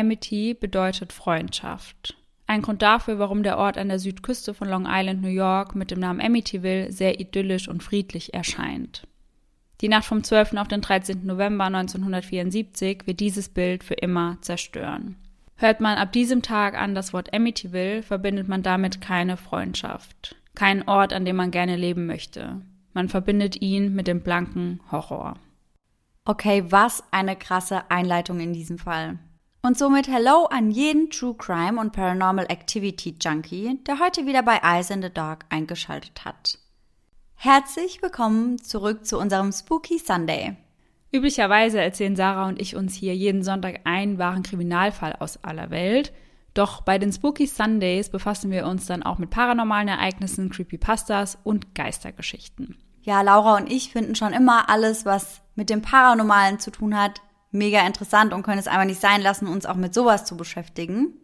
Amity bedeutet Freundschaft. Ein Grund dafür, warum der Ort an der Südküste von Long Island, New York mit dem Namen Amityville sehr idyllisch und friedlich erscheint. Die Nacht vom 12. auf den 13. November 1974 wird dieses Bild für immer zerstören. Hört man ab diesem Tag an das Wort Amityville, verbindet man damit keine Freundschaft, keinen Ort, an dem man gerne leben möchte. Man verbindet ihn mit dem blanken Horror. Okay, was eine krasse Einleitung in diesem Fall. Und somit Hello an jeden True Crime und Paranormal Activity Junkie, der heute wieder bei Eyes in the Dark eingeschaltet hat. Herzlich willkommen zurück zu unserem Spooky Sunday. Üblicherweise erzählen Sarah und ich uns hier jeden Sonntag einen wahren Kriminalfall aus aller Welt. Doch bei den Spooky Sundays befassen wir uns dann auch mit paranormalen Ereignissen, Creepypastas und Geistergeschichten. Ja, Laura und ich finden schon immer alles, was mit dem Paranormalen zu tun hat, mega interessant und können es einfach nicht sein lassen, uns auch mit sowas zu beschäftigen.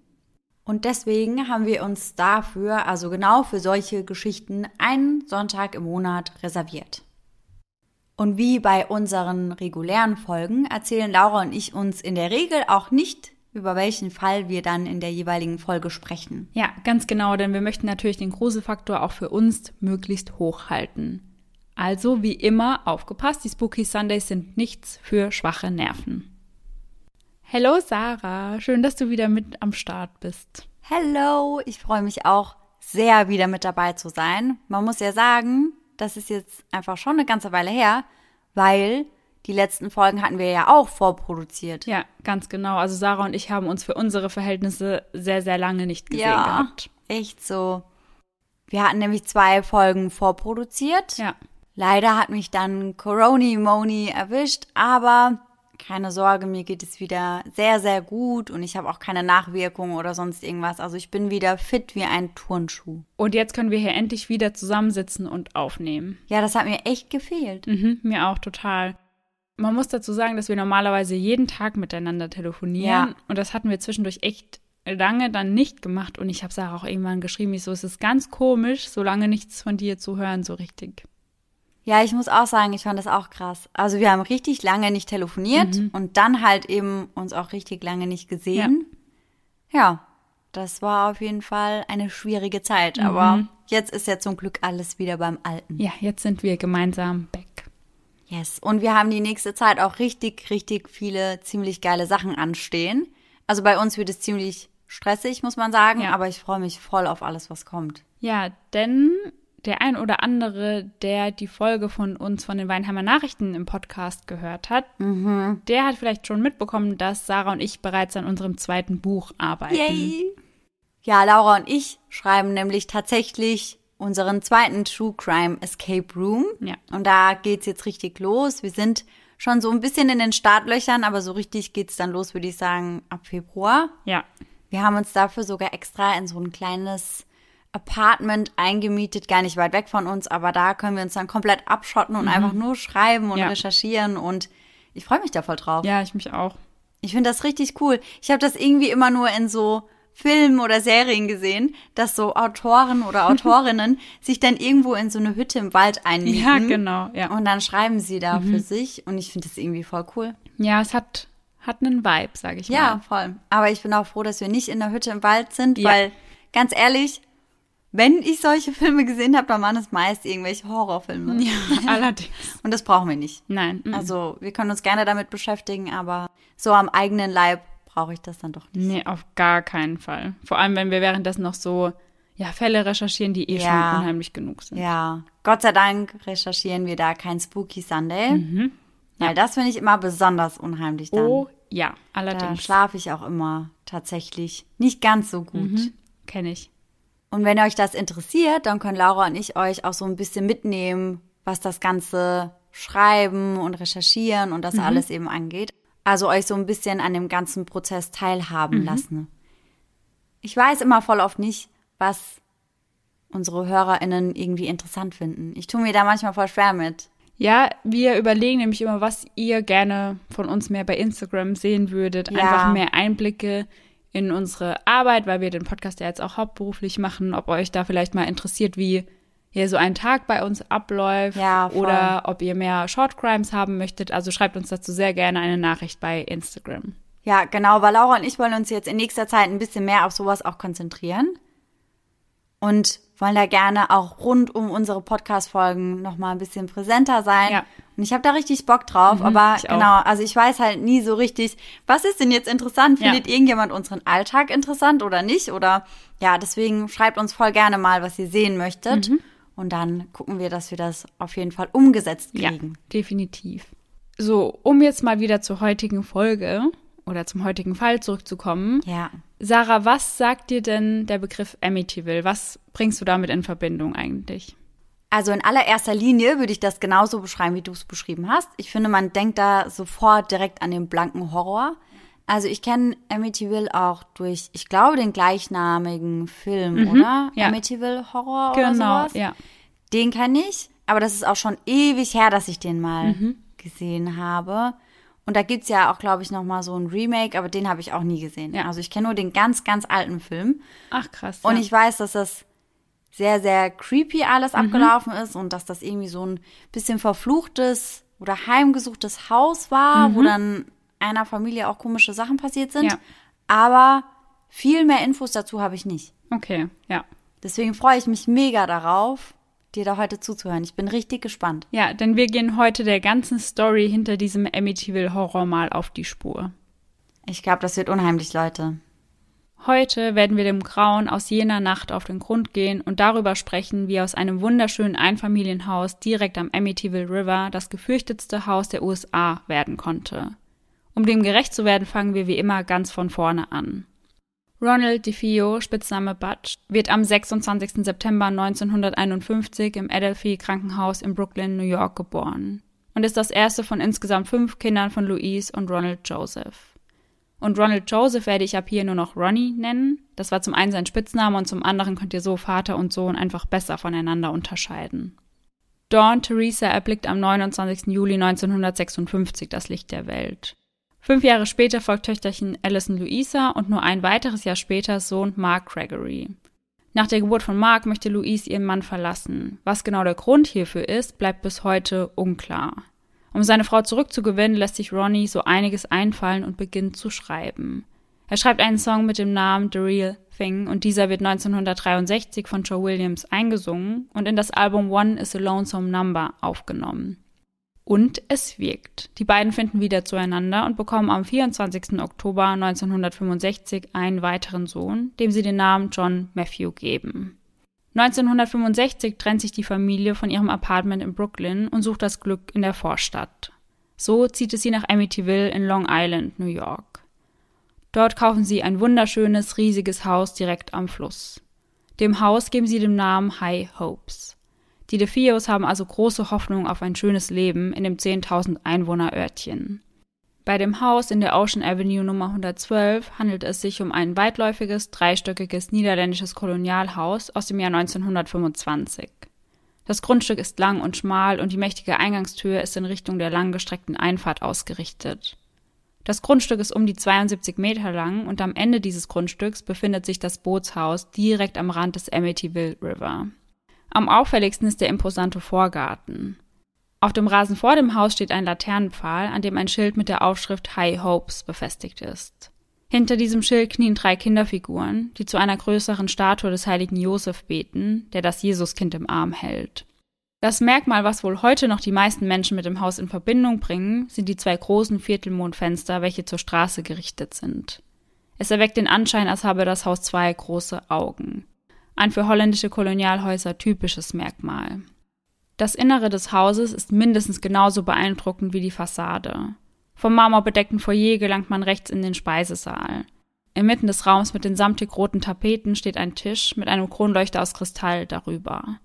Und deswegen haben wir uns dafür, also genau für solche Geschichten, einen Sonntag im Monat reserviert. Und wie bei unseren regulären Folgen erzählen Laura und ich uns in der Regel auch nicht, über welchen Fall wir dann in der jeweiligen Folge sprechen. Ja, ganz genau, denn wir möchten natürlich den Gruselfaktor auch für uns möglichst hoch halten. Also wie immer aufgepasst, die Spooky Sundays sind nichts für schwache Nerven. Hello Sarah, schön, dass du wieder mit am Start bist. Hello, ich freue mich auch sehr wieder mit dabei zu sein. Man muss ja sagen, das ist jetzt einfach schon eine ganze Weile her, weil die letzten Folgen hatten wir ja auch vorproduziert. Ja, ganz genau. Also Sarah und ich haben uns für unsere Verhältnisse sehr, sehr lange nicht gesehen ja, gehabt. Echt so. Wir hatten nämlich zwei Folgen vorproduziert. Ja. Leider hat mich dann Coroni Moni erwischt, aber keine Sorge, mir geht es wieder sehr, sehr gut und ich habe auch keine Nachwirkungen oder sonst irgendwas. Also ich bin wieder fit wie ein Turnschuh. Und jetzt können wir hier endlich wieder zusammensitzen und aufnehmen. Ja, das hat mir echt gefehlt. Mhm, mir auch total. Man muss dazu sagen, dass wir normalerweise jeden Tag miteinander telefonieren Ja. und das hatten wir zwischendurch echt lange dann nicht gemacht und ich habe Sarah auch irgendwann geschrieben, ich so, es ist ganz komisch, so lange nichts von dir zu hören, so richtig. Ja, ich muss auch sagen, ich fand das auch krass. Also wir haben richtig lange nicht telefoniert und dann halt eben uns auch richtig lange nicht gesehen. Ja, das war auf jeden Fall eine schwierige Zeit, aber jetzt ist ja zum Glück alles wieder beim Alten. Ja, jetzt sind wir gemeinsam back. Yes. Und wir haben die nächste Zeit auch richtig, richtig viele ziemlich geile Sachen anstehen. Also bei uns wird es ziemlich stressig, muss man sagen, Ja. aber ich freue mich voll auf alles, was kommt. Ja, denn der ein oder andere, der die Folge von uns von den Weinheimer Nachrichten im Podcast gehört hat, der hat vielleicht schon mitbekommen, dass Sarah und ich bereits an unserem zweiten Buch arbeiten. Ja, Laura und ich schreiben nämlich tatsächlich unseren zweiten True Crime Escape Room. Ja. Und da geht's jetzt richtig los. Wir sind schon so ein bisschen in den Startlöchern, aber so richtig geht's dann los, würde ich sagen, ab Februar. Ja, Wir haben uns dafür sogar extra in so ein kleines Apartment eingemietet, gar nicht weit weg von uns, aber da können wir uns dann komplett abschotten und einfach nur schreiben und Ja. recherchieren und ich freue mich da voll drauf. ja, ich mich auch. Ich finde das richtig cool. Ich habe das irgendwie immer nur in so Filmen oder Serien gesehen, dass so Autoren oder Autorinnen sich dann irgendwo in so eine Hütte im Wald einmieten. Ja, genau, ja. Und dann schreiben sie da für sich und ich finde das irgendwie voll cool. Ja, es hat, hat einen Vibe, sag ich Ja, mal. voll. Aber ich bin auch froh, dass wir nicht in der Hütte im Wald sind, Ja. weil ganz ehrlich, wenn ich solche Filme gesehen habe, dann waren es meist irgendwelche Horrorfilme. Ja, allerdings. Und das brauchen wir nicht. Nein. mm. Also wir können uns gerne damit beschäftigen, aber so am eigenen Leib brauche ich das dann doch nicht. Nee, auf gar keinen Fall. Vor allem, wenn wir währenddessen noch so ja, Fälle recherchieren, die eh Ja. schon unheimlich genug sind. Ja, Gott sei Dank recherchieren wir da kein Spooky Sunday. Mhm. Weil das finde ich immer besonders unheimlich dann. Oh, ja, da allerdings. schlafe ich auch immer tatsächlich nicht ganz so gut. Mhm. Kenne ich. Und wenn euch das interessiert, dann können Laura und ich euch auch so ein bisschen mitnehmen, was das ganze Schreiben und Recherchieren und das Mhm. alles eben angeht. Also euch so ein bisschen an dem ganzen Prozess teilhaben Mhm. lassen. Ich weiß immer voll oft nicht, was unsere HörerInnen irgendwie interessant finden. Ich tue mir da manchmal voll schwer mit. Ja, wir überlegen nämlich immer, was ihr gerne von uns mehr bei Instagram sehen würdet. Ja. Einfach mehr Einblicke in unsere Arbeit, weil wir den Podcast ja jetzt auch hauptberuflich machen. Ob euch da vielleicht mal interessiert, wie hier so ein Tag bei uns abläuft Ja, oder ob ihr mehr Short Crimes haben möchtet. Also schreibt uns dazu sehr gerne eine Nachricht bei Instagram. Ja, genau, weil Laura und ich wollen uns jetzt in nächster Zeit ein bisschen mehr auf sowas auch konzentrieren. Und wollen da gerne auch rund um unsere Podcast-Folgen nochmal ein bisschen präsenter sein. Ja. Und ich habe da richtig Bock drauf, mhm, aber genau, also ich weiß halt nie so richtig, was ist denn jetzt interessant? Findet ja. irgendjemand unseren Alltag interessant oder nicht? Oder ja, deswegen schreibt uns voll gerne mal, was ihr sehen möchtet. Mhm. Und dann gucken wir, dass wir das auf jeden Fall umgesetzt kriegen. Ja, definitiv. So, um jetzt mal wieder zur heutigen Folge oder zum heutigen Fall zurückzukommen. Ja. Sarah, was sagt dir denn der Begriff Amityville? Was bringst du damit in Verbindung eigentlich? Also in allererster Linie würde ich das genauso beschreiben, wie du es beschrieben hast. Ich finde, man denkt da sofort direkt an den blanken Horror. Also ich kenne Amityville auch durch, ich glaube, den gleichnamigen Film, mhm, oder? Ja. Amityville Horror genau, oder sowas. ja. Den kenne ich, aber das ist auch schon ewig her, dass ich den mal mhm. gesehen habe. Und da gibt's ja auch, glaube ich, noch mal so ein Remake, aber den habe ich auch nie gesehen. Ja. Also ich kenne nur den ganz, ganz alten Film. Ach krass. Ja. Und ich weiß, dass das sehr, sehr creepy alles mhm. abgelaufen ist und dass das irgendwie so ein bisschen verfluchtes oder heimgesuchtes Haus war, mhm. wo dann einer Familie auch komische Sachen passiert sind. Ja. Aber viel mehr Infos dazu habe ich nicht. Okay, ja. Deswegen freue ich mich mega darauf, dir da heute zuzuhören. Ich bin richtig gespannt. Ja, denn wir gehen heute der ganzen Story hinter diesem Amityville Horror mal auf die Spur. Ich glaube, das wird unheimlich, Leute. Heute werden wir dem Grauen aus jener Nacht auf den Grund gehen und darüber sprechen, wie aus einem wunderschönen Einfamilienhaus direkt am Amityville River das gefürchtetste Haus der USA werden konnte. Um dem gerecht zu werden, fangen wir wie immer ganz von vorne an. Ronald DeFeo, Spitzname Butch, wird am 26. September 1951 im Adelphi Krankenhaus in Brooklyn, New York geboren und ist das erste von insgesamt fünf Kindern von Louise und Ronald Joseph. Und Ronald Joseph werde ich ab hier nur noch Ronnie nennen. Das war zum einen sein Spitzname und zum anderen könnt ihr so Vater und Sohn einfach besser voneinander unterscheiden. Dawn Theresa erblickt am 29. Juli 1956 das Licht der Welt. Fünf Jahre später folgt Töchterchen Alison Louisa und nur ein weiteres Jahr später Sohn Mark Gregory. Nach der Geburt von Mark möchte Louise ihren Mann verlassen. Was genau der Grund hierfür ist, bleibt bis heute unklar. Um seine Frau zurückzugewinnen, lässt sich Ronnie so einiges einfallen und beginnt zu schreiben. Er schreibt einen Song mit dem Namen The Real Thing und dieser wird 1963 von Joe Williams eingesungen und in das Album One is a Lonesome Number aufgenommen. Und es wirkt. Die beiden finden wieder zueinander und bekommen am 24. Oktober 1965 einen weiteren Sohn, dem sie den Namen John Matthew geben. 1965 trennt sich die Familie von ihrem Apartment in Brooklyn und sucht das Glück in der Vorstadt. So zieht es sie nach Amityville in Long Island, New York. Dort kaufen sie ein wunderschönes, riesiges Haus direkt am Fluss. Dem Haus geben sie den Namen High Hopes. Die DeFios haben also große Hoffnung auf ein schönes Leben in dem 10.000 Einwohner Örtchen. Bei dem Haus in der Ocean Avenue Nummer 112 handelt es sich um ein weitläufiges, dreistöckiges niederländisches Kolonialhaus aus dem Jahr 1925. Das Grundstück ist lang und schmal und die mächtige Eingangstür ist in Richtung der langgestreckten Einfahrt ausgerichtet. Das Grundstück ist um die 72 Meter lang und am Ende dieses Grundstücks befindet sich das Bootshaus direkt am Rand des Amityville River. Am auffälligsten ist der imposante Vorgarten. Auf dem Rasen vor dem Haus steht ein Laternenpfahl, an dem ein Schild mit der Aufschrift High Hopes befestigt ist. Hinter diesem Schild knien drei Kinderfiguren, die zu einer größeren Statue des heiligen Josef beten, der das Jesuskind im Arm hält. Das Merkmal, was wohl heute noch die meisten Menschen mit dem Haus in Verbindung bringen, sind die zwei großen Viertelmondfenster, welche zur Straße gerichtet sind. Es erweckt den Anschein, als habe das Haus zwei große Augen ein für holländische Kolonialhäuser typisches Merkmal. Das Innere des Hauses ist mindestens genauso beeindruckend wie die Fassade. Vom marmorbedeckten Foyer gelangt man rechts in den Speisesaal. Inmitten des Raums mit den samtig roten Tapeten steht ein Tisch mit einem Kronleuchter aus Kristall darüber.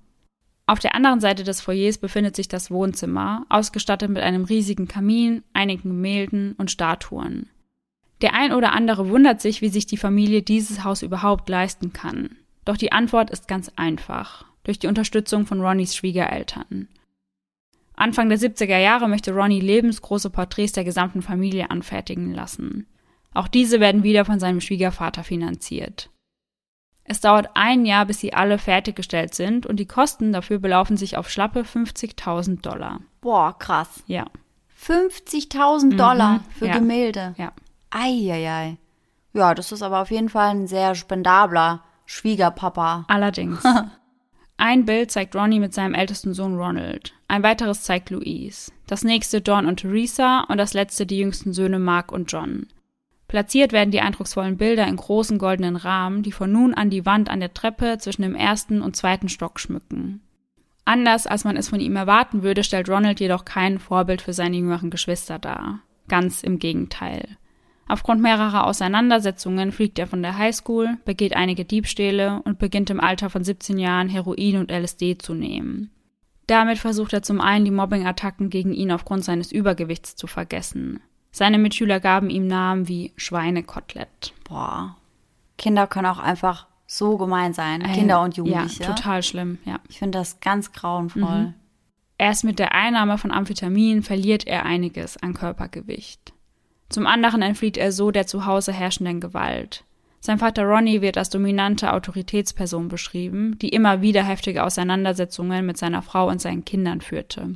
Auf der anderen Seite des Foyers befindet sich das Wohnzimmer, ausgestattet mit einem riesigen Kamin, einigen Gemälden und Statuen. Der ein oder andere wundert sich, wie sich die Familie dieses Haus überhaupt leisten kann. Doch die Antwort ist ganz einfach. Durch die Unterstützung von Ronnys Schwiegereltern. Anfang der 70er Jahre möchte Ronny lebensgroße Porträts der gesamten Familie anfertigen lassen. Auch diese werden wieder von seinem Schwiegervater finanziert. Es dauert ein Jahr, bis sie alle fertiggestellt sind und die Kosten dafür belaufen sich auf schlappe 50.000 Dollar. Boah, krass. Ja. 50.000 Dollar mhm, für ja, Gemälde. Ja. Eieiei. Ja, das ist aber auf jeden Fall ein sehr spendabler Schwiegerpapa. Allerdings. Ein Bild zeigt Ronnie mit seinem ältesten Sohn Ronald. Ein weiteres zeigt Louise. Das nächste Dawn und Theresa und das letzte die jüngsten Söhne Mark und John. Platziert werden die eindrucksvollen Bilder in großen goldenen Rahmen, die von nun an die Wand an der Treppe zwischen dem ersten und zweiten Stock schmücken. Anders als man es von ihm erwarten würde, stellt Ronald jedoch kein Vorbild für seine jüngeren Geschwister dar. Ganz im Gegenteil. Aufgrund mehrerer Auseinandersetzungen fliegt er von der Highschool, begeht einige Diebstähle und beginnt im Alter von 17 Jahren Heroin und LSD zu nehmen. Damit versucht er zum einen die Mobbing-Attacken gegen ihn aufgrund seines Übergewichts zu vergessen. Seine Mitschüler gaben ihm Namen wie Schweinekotelett. Boah. Kinder können auch einfach so gemein sein. Äh, Kinder und Jugendliche. Ja, total schlimm, ja. Ich finde das ganz grauenvoll. Mhm. Erst mit der Einnahme von Amphetamin verliert er einiges an Körpergewicht. Zum anderen entflieht er so der zu Hause herrschenden Gewalt. Sein Vater Ronnie wird als dominante Autoritätsperson beschrieben, die immer wieder heftige Auseinandersetzungen mit seiner Frau und seinen Kindern führte.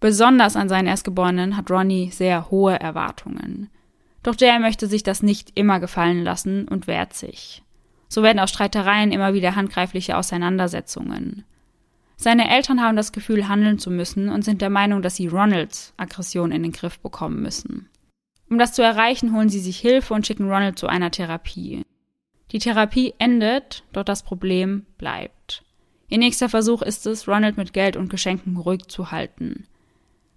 Besonders an seinen Erstgeborenen hat Ronnie sehr hohe Erwartungen. Doch der möchte sich das nicht immer gefallen lassen und wehrt sich. So werden aus Streitereien immer wieder handgreifliche Auseinandersetzungen. Seine Eltern haben das Gefühl, handeln zu müssen und sind der Meinung, dass sie Ronalds Aggression in den Griff bekommen müssen. Um das zu erreichen, holen sie sich Hilfe und schicken Ronald zu einer Therapie. Die Therapie endet, doch das Problem bleibt. Ihr nächster Versuch ist es, Ronald mit Geld und Geschenken ruhig zu halten.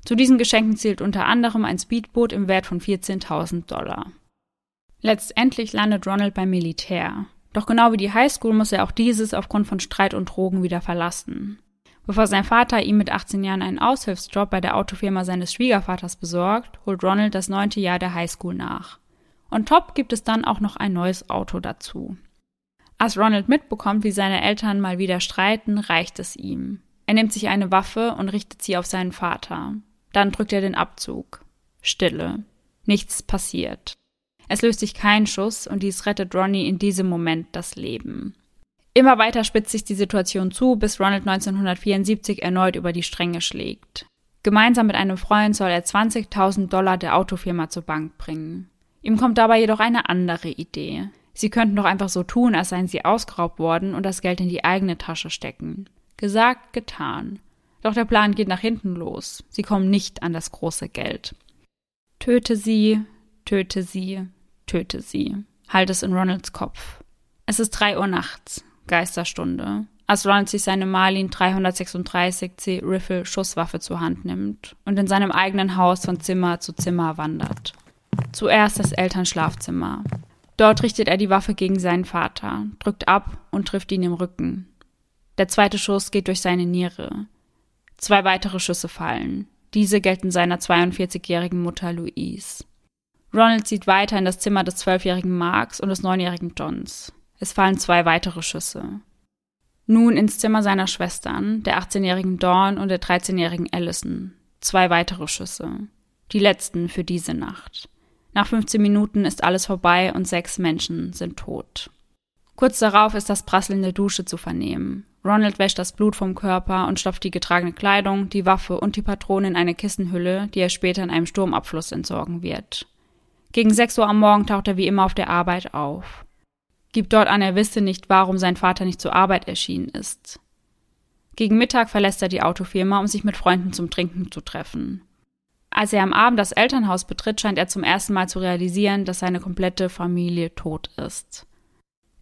Zu diesen Geschenken zählt unter anderem ein Speedboot im Wert von 14.000 Dollar. Letztendlich landet Ronald beim Militär. Doch genau wie die Highschool muss er auch dieses aufgrund von Streit und Drogen wieder verlassen. Bevor sein Vater ihm mit 18 Jahren einen Aushilfsjob bei der Autofirma seines Schwiegervaters besorgt, holt Ronald das neunte Jahr der Highschool nach. Und top gibt es dann auch noch ein neues Auto dazu. Als Ronald mitbekommt, wie seine Eltern mal wieder streiten, reicht es ihm. Er nimmt sich eine Waffe und richtet sie auf seinen Vater. Dann drückt er den Abzug. Stille. Nichts passiert. Es löst sich kein Schuss und dies rettet Ronnie in diesem Moment das Leben. Immer weiter spitzt sich die Situation zu, bis Ronald 1974 erneut über die Stränge schlägt. Gemeinsam mit einem Freund soll er 20.000 Dollar der Autofirma zur Bank bringen. Ihm kommt dabei jedoch eine andere Idee. Sie könnten doch einfach so tun, als seien sie ausgeraubt worden und das Geld in die eigene Tasche stecken. Gesagt, getan. Doch der Plan geht nach hinten los. Sie kommen nicht an das große Geld. Töte sie, töte sie, töte sie. Halt es in Ronalds Kopf. Es ist drei Uhr nachts. Geisterstunde, als Ronald sich seine Marlin 336C Riffle Schusswaffe zur Hand nimmt und in seinem eigenen Haus von Zimmer zu Zimmer wandert. Zuerst das Elternschlafzimmer. Dort richtet er die Waffe gegen seinen Vater, drückt ab und trifft ihn im Rücken. Der zweite Schuss geht durch seine Niere. Zwei weitere Schüsse fallen. Diese gelten seiner 42-jährigen Mutter Louise. Ronald zieht weiter in das Zimmer des zwölfjährigen Marks und des neunjährigen Johns. Es fallen zwei weitere Schüsse. Nun ins Zimmer seiner Schwestern, der 18-jährigen Dawn und der 13-jährigen Allison. Zwei weitere Schüsse. Die letzten für diese Nacht. Nach 15 Minuten ist alles vorbei und sechs Menschen sind tot. Kurz darauf ist das Prasseln der Dusche zu vernehmen. Ronald wäscht das Blut vom Körper und stopft die getragene Kleidung, die Waffe und die Patrone in eine Kissenhülle, die er später in einem Sturmabfluss entsorgen wird. Gegen 6 Uhr am Morgen taucht er wie immer auf der Arbeit auf gibt dort an, er wisse nicht, warum sein Vater nicht zur Arbeit erschienen ist. Gegen Mittag verlässt er die Autofirma, um sich mit Freunden zum Trinken zu treffen. Als er am Abend das Elternhaus betritt, scheint er zum ersten Mal zu realisieren, dass seine komplette Familie tot ist.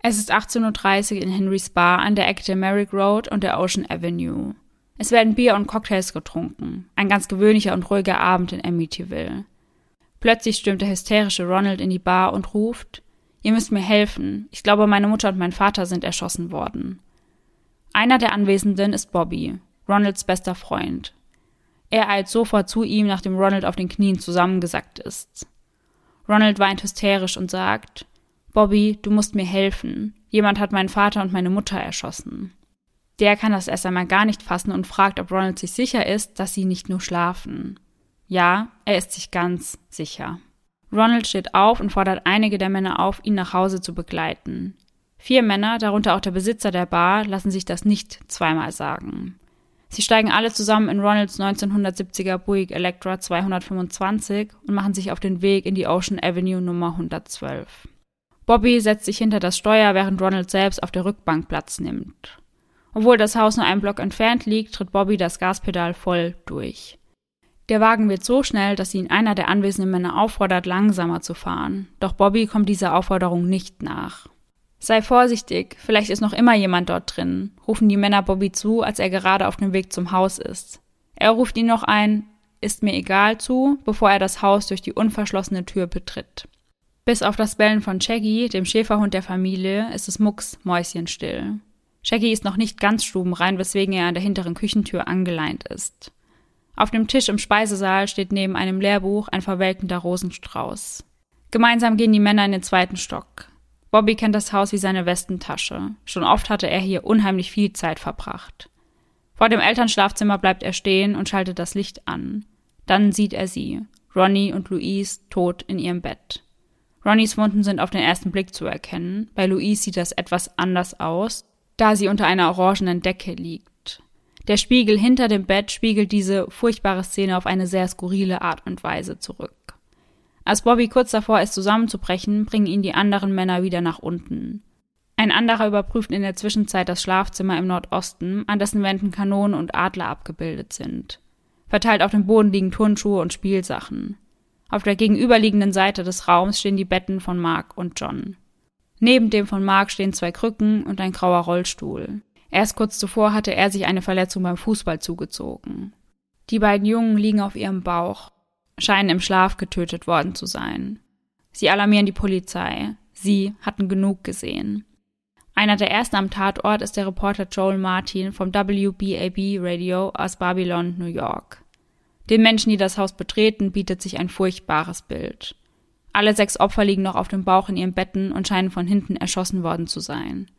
Es ist 18.30 Uhr in Henry's Bar an der Ecke der Merrick Road und der Ocean Avenue. Es werden Bier und Cocktails getrunken. Ein ganz gewöhnlicher und ruhiger Abend in Amityville. Plötzlich stürmt der hysterische Ronald in die Bar und ruft, Ihr müsst mir helfen. Ich glaube, meine Mutter und mein Vater sind erschossen worden. Einer der Anwesenden ist Bobby, Ronalds bester Freund. Er eilt sofort zu ihm, nachdem Ronald auf den Knien zusammengesackt ist. Ronald weint hysterisch und sagt, Bobby, du musst mir helfen. Jemand hat meinen Vater und meine Mutter erschossen. Der kann das erst einmal gar nicht fassen und fragt, ob Ronald sich sicher ist, dass sie nicht nur schlafen. Ja, er ist sich ganz sicher. Ronald steht auf und fordert einige der Männer auf, ihn nach Hause zu begleiten. Vier Männer, darunter auch der Besitzer der Bar, lassen sich das nicht zweimal sagen. Sie steigen alle zusammen in Ronalds 1970er Buick Electra 225 und machen sich auf den Weg in die Ocean Avenue Nummer 112. Bobby setzt sich hinter das Steuer, während Ronald selbst auf der Rückbank Platz nimmt. Obwohl das Haus nur einen Block entfernt liegt, tritt Bobby das Gaspedal voll durch. Der Wagen wird so schnell, dass ihn einer der anwesenden Männer auffordert, langsamer zu fahren. Doch Bobby kommt dieser Aufforderung nicht nach. Sei vorsichtig, vielleicht ist noch immer jemand dort drin, rufen die Männer Bobby zu, als er gerade auf dem Weg zum Haus ist. Er ruft ihn noch ein, ist mir egal zu, bevor er das Haus durch die unverschlossene Tür betritt. Bis auf das Bellen von Shaggy, dem Schäferhund der Familie, ist es mucks mäuschenstill. Shaggy ist noch nicht ganz stubenrein, weswegen er an der hinteren Küchentür angeleint ist. Auf dem Tisch im Speisesaal steht neben einem Lehrbuch ein verwelkender Rosenstrauß. Gemeinsam gehen die Männer in den zweiten Stock. Bobby kennt das Haus wie seine Westentasche. Schon oft hatte er hier unheimlich viel Zeit verbracht. Vor dem Elternschlafzimmer bleibt er stehen und schaltet das Licht an. Dann sieht er sie, Ronnie und Louise, tot in ihrem Bett. Ronnies Wunden sind auf den ersten Blick zu erkennen. Bei Louise sieht das etwas anders aus, da sie unter einer orangenen Decke liegt. Der Spiegel hinter dem Bett spiegelt diese furchtbare Szene auf eine sehr skurrile Art und Weise zurück. Als Bobby kurz davor ist zusammenzubrechen, bringen ihn die anderen Männer wieder nach unten. Ein anderer überprüft in der Zwischenzeit das Schlafzimmer im Nordosten, an dessen Wänden Kanonen und Adler abgebildet sind. Verteilt auf dem Boden liegen Turnschuhe und Spielsachen. Auf der gegenüberliegenden Seite des Raums stehen die Betten von Mark und John. Neben dem von Mark stehen zwei Krücken und ein grauer Rollstuhl. Erst kurz zuvor hatte er sich eine Verletzung beim Fußball zugezogen. Die beiden Jungen liegen auf ihrem Bauch scheinen im Schlaf getötet worden zu sein. Sie alarmieren die Polizei. Sie hatten genug gesehen. Einer der ersten am Tatort ist der Reporter Joel Martin vom WBAB Radio aus Babylon, New York. Den Menschen, die das Haus betreten, bietet sich ein furchtbares Bild. Alle sechs Opfer liegen noch auf dem Bauch in ihren Betten und scheinen von hinten erschossen worden zu sein.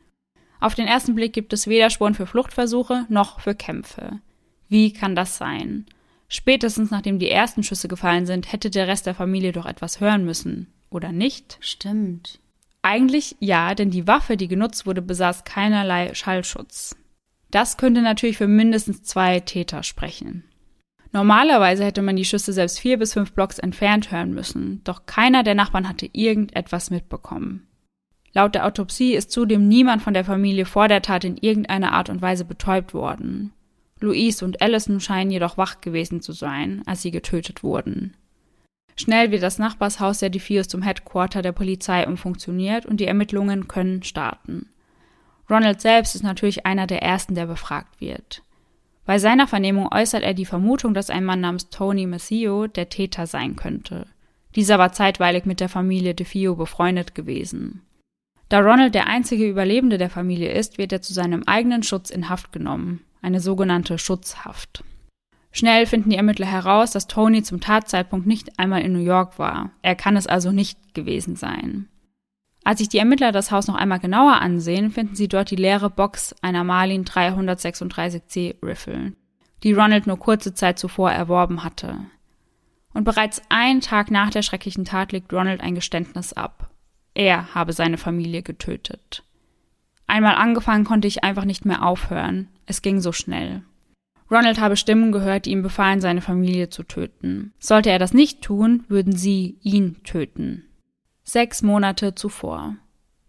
Auf den ersten Blick gibt es weder Spuren für Fluchtversuche noch für Kämpfe. Wie kann das sein? Spätestens nachdem die ersten Schüsse gefallen sind, hätte der Rest der Familie doch etwas hören müssen, oder nicht? Stimmt. Eigentlich ja, denn die Waffe, die genutzt wurde, besaß keinerlei Schallschutz. Das könnte natürlich für mindestens zwei Täter sprechen. Normalerweise hätte man die Schüsse selbst vier bis fünf Blocks entfernt hören müssen, doch keiner der Nachbarn hatte irgendetwas mitbekommen. Laut der Autopsie ist zudem niemand von der Familie vor der Tat in irgendeiner Art und Weise betäubt worden. Louise und Allison scheinen jedoch wach gewesen zu sein, als sie getötet wurden. Schnell wird das Nachbarshaus der Defios zum Headquarter der Polizei umfunktioniert und die Ermittlungen können starten. Ronald selbst ist natürlich einer der ersten, der befragt wird. Bei seiner Vernehmung äußert er die Vermutung, dass ein Mann namens Tony Massio der Täter sein könnte. Dieser war zeitweilig mit der Familie DeFio befreundet gewesen. Da Ronald der einzige Überlebende der Familie ist, wird er zu seinem eigenen Schutz in Haft genommen eine sogenannte Schutzhaft. Schnell finden die Ermittler heraus, dass Tony zum Tatzeitpunkt nicht einmal in New York war. Er kann es also nicht gewesen sein. Als sich die Ermittler das Haus noch einmal genauer ansehen, finden sie dort die leere Box einer Marlin 336C Riffle, die Ronald nur kurze Zeit zuvor erworben hatte. Und bereits einen Tag nach der schrecklichen Tat legt Ronald ein Geständnis ab. Er habe seine Familie getötet. Einmal angefangen konnte ich einfach nicht mehr aufhören. Es ging so schnell. Ronald habe Stimmen gehört, die ihm befahlen, seine Familie zu töten. Sollte er das nicht tun, würden sie ihn töten. Sechs Monate zuvor.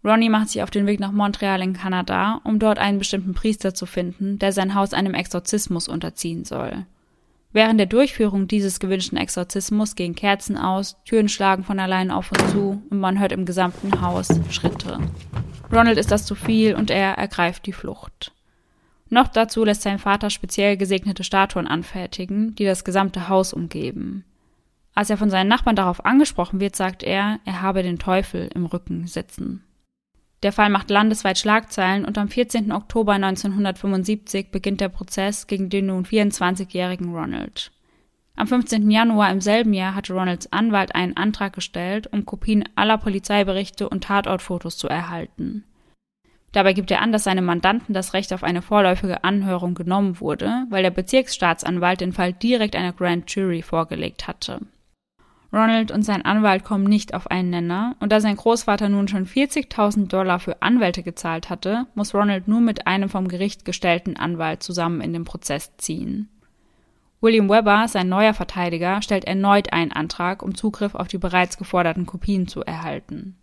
Ronnie macht sich auf den Weg nach Montreal in Kanada, um dort einen bestimmten Priester zu finden, der sein Haus einem Exorzismus unterziehen soll. Während der Durchführung dieses gewünschten Exorzismus gehen Kerzen aus, Türen schlagen von allein auf und zu und man hört im gesamten Haus Schritte. Ronald ist das zu viel und er ergreift die Flucht. Noch dazu lässt sein Vater speziell gesegnete Statuen anfertigen, die das gesamte Haus umgeben. Als er von seinen Nachbarn darauf angesprochen wird, sagt er, er habe den Teufel im Rücken sitzen. Der Fall macht landesweit Schlagzeilen und am 14. Oktober 1975 beginnt der Prozess gegen den nun 24-jährigen Ronald. Am 15. Januar im selben Jahr hatte Ronalds Anwalt einen Antrag gestellt, um Kopien aller Polizeiberichte und Tatortfotos zu erhalten. Dabei gibt er an, dass seinem Mandanten das Recht auf eine vorläufige Anhörung genommen wurde, weil der Bezirksstaatsanwalt den Fall direkt einer Grand Jury vorgelegt hatte. Ronald und sein Anwalt kommen nicht auf einen Nenner und da sein Großvater nun schon 40.000 Dollar für Anwälte gezahlt hatte, muss Ronald nur mit einem vom Gericht gestellten Anwalt zusammen in den Prozess ziehen. William Webber, sein neuer Verteidiger, stellt erneut einen Antrag, um Zugriff auf die bereits geforderten Kopien zu erhalten.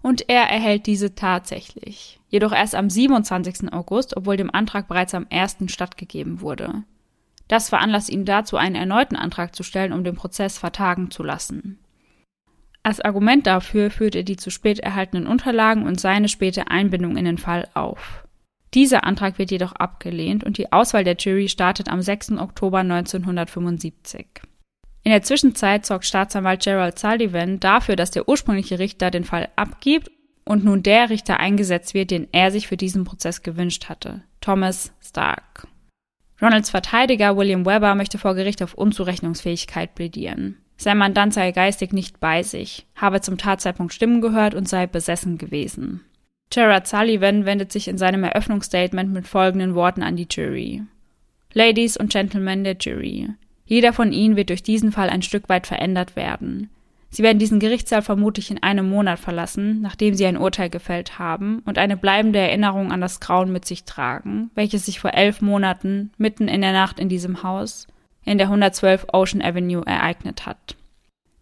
Und er erhält diese tatsächlich. Jedoch erst am 27. August, obwohl dem Antrag bereits am 1. stattgegeben wurde. Das veranlasst ihn dazu, einen erneuten Antrag zu stellen, um den Prozess vertagen zu lassen. Als Argument dafür führt er die zu spät erhaltenen Unterlagen und seine späte Einbindung in den Fall auf. Dieser Antrag wird jedoch abgelehnt und die Auswahl der Jury startet am 6. Oktober 1975. In der Zwischenzeit sorgt Staatsanwalt Gerald Sullivan dafür, dass der ursprüngliche Richter den Fall abgibt und nun der Richter eingesetzt wird, den er sich für diesen Prozess gewünscht hatte, Thomas Stark. Ronalds Verteidiger William Webber möchte vor Gericht auf Unzurechnungsfähigkeit plädieren. Sein Mandant sei geistig nicht bei sich, habe zum Tatzeitpunkt Stimmen gehört und sei besessen gewesen. Gerard Sullivan wendet sich in seinem Eröffnungsstatement mit folgenden Worten an die Jury. Ladies und Gentlemen der Jury, jeder von ihnen wird durch diesen Fall ein Stück weit verändert werden. Sie werden diesen Gerichtssaal vermutlich in einem Monat verlassen, nachdem sie ein Urteil gefällt haben und eine bleibende Erinnerung an das Grauen mit sich tragen, welches sich vor elf Monaten mitten in der Nacht in diesem Haus in der 112 Ocean Avenue ereignet hat.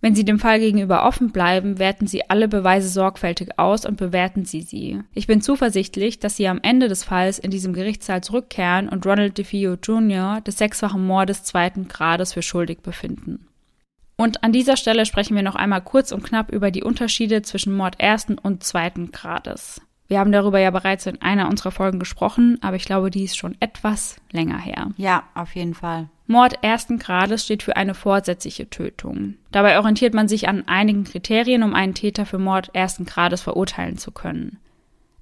Wenn Sie dem Fall gegenüber offen bleiben, werten Sie alle Beweise sorgfältig aus und bewerten Sie sie. Ich bin zuversichtlich, dass Sie am Ende des Falls in diesem Gerichtssaal zurückkehren und Ronald DeFeo Jr. des sechsfachen Mordes zweiten Grades für schuldig befinden. Und an dieser Stelle sprechen wir noch einmal kurz und knapp über die Unterschiede zwischen Mord ersten und zweiten Grades. Wir haben darüber ja bereits in einer unserer Folgen gesprochen, aber ich glaube, die ist schon etwas länger her. Ja, auf jeden Fall. Mord ersten Grades steht für eine vorsätzliche Tötung. Dabei orientiert man sich an einigen Kriterien, um einen Täter für Mord ersten Grades verurteilen zu können.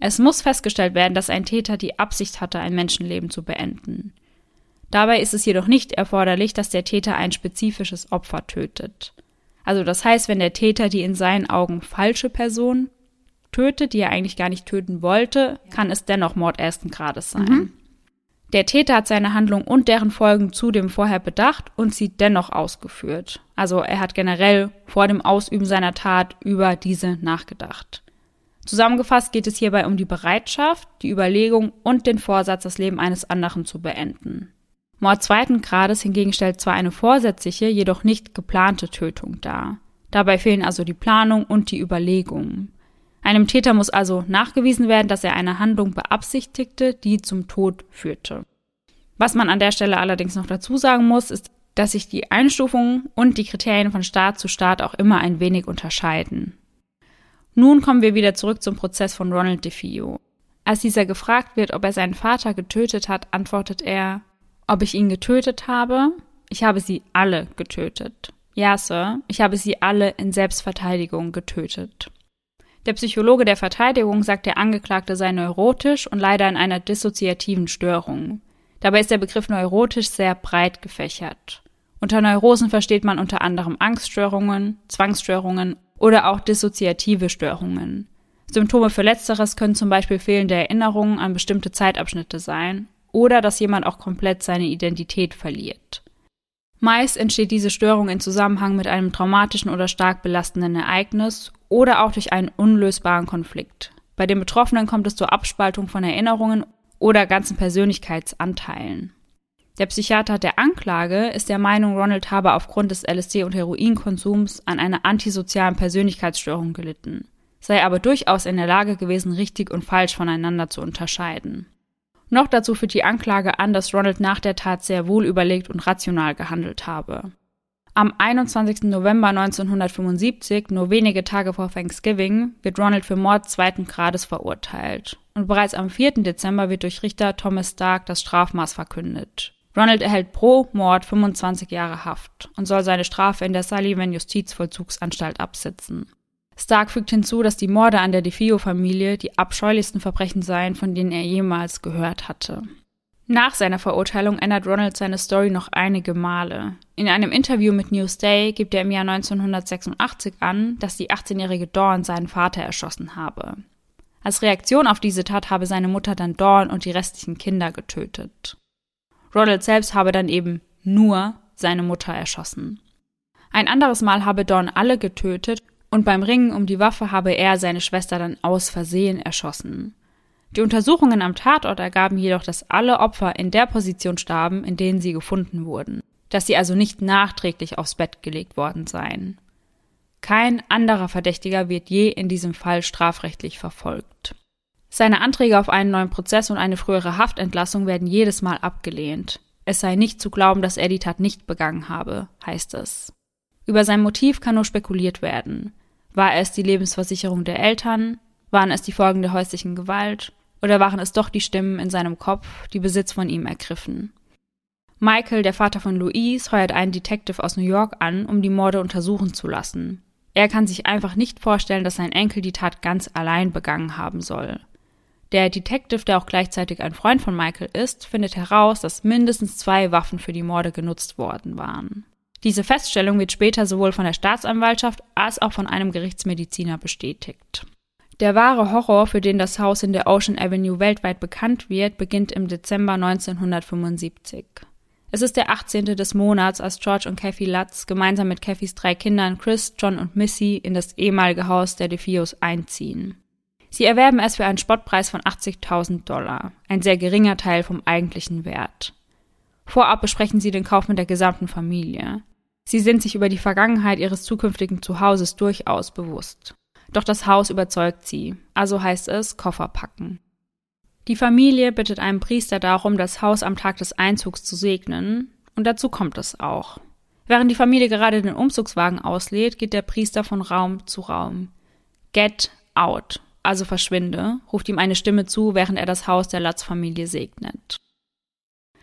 Es muss festgestellt werden, dass ein Täter die Absicht hatte, ein Menschenleben zu beenden. Dabei ist es jedoch nicht erforderlich, dass der Täter ein spezifisches Opfer tötet. Also das heißt, wenn der Täter die in seinen Augen falsche Person tötet, die er eigentlich gar nicht töten wollte, kann es dennoch Mord ersten Grades sein. Mhm. Der Täter hat seine Handlung und deren Folgen zudem vorher bedacht und sie dennoch ausgeführt. Also er hat generell vor dem Ausüben seiner Tat über diese nachgedacht. Zusammengefasst geht es hierbei um die Bereitschaft, die Überlegung und den Vorsatz, das Leben eines anderen zu beenden. Mord zweiten Grades hingegen stellt zwar eine vorsätzliche, jedoch nicht geplante Tötung dar. Dabei fehlen also die Planung und die Überlegungen. Einem Täter muss also nachgewiesen werden, dass er eine Handlung beabsichtigte, die zum Tod führte. Was man an der Stelle allerdings noch dazu sagen muss, ist, dass sich die Einstufungen und die Kriterien von Staat zu Staat auch immer ein wenig unterscheiden. Nun kommen wir wieder zurück zum Prozess von Ronald DeFeo. Als dieser gefragt wird, ob er seinen Vater getötet hat, antwortet er, ob ich ihn getötet habe? Ich habe sie alle getötet. Ja, Sir, ich habe sie alle in Selbstverteidigung getötet. Der Psychologe der Verteidigung sagt, der Angeklagte sei neurotisch und leider in einer dissoziativen Störung. Dabei ist der Begriff neurotisch sehr breit gefächert. Unter Neurosen versteht man unter anderem Angststörungen, Zwangsstörungen oder auch dissoziative Störungen. Symptome für letzteres können zum Beispiel fehlende Erinnerungen an bestimmte Zeitabschnitte sein oder dass jemand auch komplett seine Identität verliert. Meist entsteht diese Störung in Zusammenhang mit einem traumatischen oder stark belastenden Ereignis oder auch durch einen unlösbaren Konflikt. Bei den Betroffenen kommt es zur Abspaltung von Erinnerungen oder ganzen Persönlichkeitsanteilen. Der Psychiater der Anklage ist der Meinung, Ronald habe aufgrund des LSD- und Heroinkonsums an einer antisozialen Persönlichkeitsstörung gelitten, sei aber durchaus in der Lage gewesen, richtig und falsch voneinander zu unterscheiden. Noch dazu führt die Anklage an, dass Ronald nach der Tat sehr wohl überlegt und rational gehandelt habe. Am 21. November 1975, nur wenige Tage vor Thanksgiving, wird Ronald für Mord zweiten Grades verurteilt. Und bereits am 4. Dezember wird durch Richter Thomas Stark das Strafmaß verkündet. Ronald erhält pro Mord 25 Jahre Haft und soll seine Strafe in der Sullivan Justizvollzugsanstalt absitzen. Stark fügt hinzu, dass die Morde an der DeFeo-Familie die abscheulichsten Verbrechen seien, von denen er jemals gehört hatte. Nach seiner Verurteilung ändert Ronald seine Story noch einige Male. In einem Interview mit Newsday gibt er im Jahr 1986 an, dass die 18-jährige Dawn seinen Vater erschossen habe. Als Reaktion auf diese Tat habe seine Mutter dann Dawn und die restlichen Kinder getötet. Ronald selbst habe dann eben nur seine Mutter erschossen. Ein anderes Mal habe Dawn alle getötet und beim Ringen um die Waffe habe er seine Schwester dann aus Versehen erschossen. Die Untersuchungen am Tatort ergaben jedoch, dass alle Opfer in der Position starben, in denen sie gefunden wurden, dass sie also nicht nachträglich aufs Bett gelegt worden seien. Kein anderer Verdächtiger wird je in diesem Fall strafrechtlich verfolgt. Seine Anträge auf einen neuen Prozess und eine frühere Haftentlassung werden jedes Mal abgelehnt. Es sei nicht zu glauben, dass er die Tat nicht begangen habe, heißt es. Über sein Motiv kann nur spekuliert werden. War es die Lebensversicherung der Eltern? Waren es die Folgen der häuslichen Gewalt? Oder waren es doch die Stimmen in seinem Kopf, die Besitz von ihm ergriffen? Michael, der Vater von Louise, heuert einen Detective aus New York an, um die Morde untersuchen zu lassen. Er kann sich einfach nicht vorstellen, dass sein Enkel die Tat ganz allein begangen haben soll. Der Detective, der auch gleichzeitig ein Freund von Michael ist, findet heraus, dass mindestens zwei Waffen für die Morde genutzt worden waren. Diese Feststellung wird später sowohl von der Staatsanwaltschaft als auch von einem Gerichtsmediziner bestätigt. Der wahre Horror, für den das Haus in der Ocean Avenue weltweit bekannt wird, beginnt im Dezember 1975. Es ist der 18. des Monats, als George und Kathy Lutz gemeinsam mit Kathys drei Kindern Chris, John und Missy in das ehemalige Haus der DeFios einziehen. Sie erwerben es für einen Spottpreis von 80.000 Dollar, ein sehr geringer Teil vom eigentlichen Wert. Vorab besprechen sie den Kauf mit der gesamten Familie. Sie sind sich über die Vergangenheit ihres zukünftigen Zuhauses durchaus bewusst. Doch das Haus überzeugt sie, also heißt es Koffer packen. Die Familie bittet einen Priester darum, das Haus am Tag des Einzugs zu segnen, und dazu kommt es auch. Während die Familie gerade den Umzugswagen auslädt, geht der Priester von Raum zu Raum. Get out, also verschwinde, ruft ihm eine Stimme zu, während er das Haus der Latz-Familie segnet.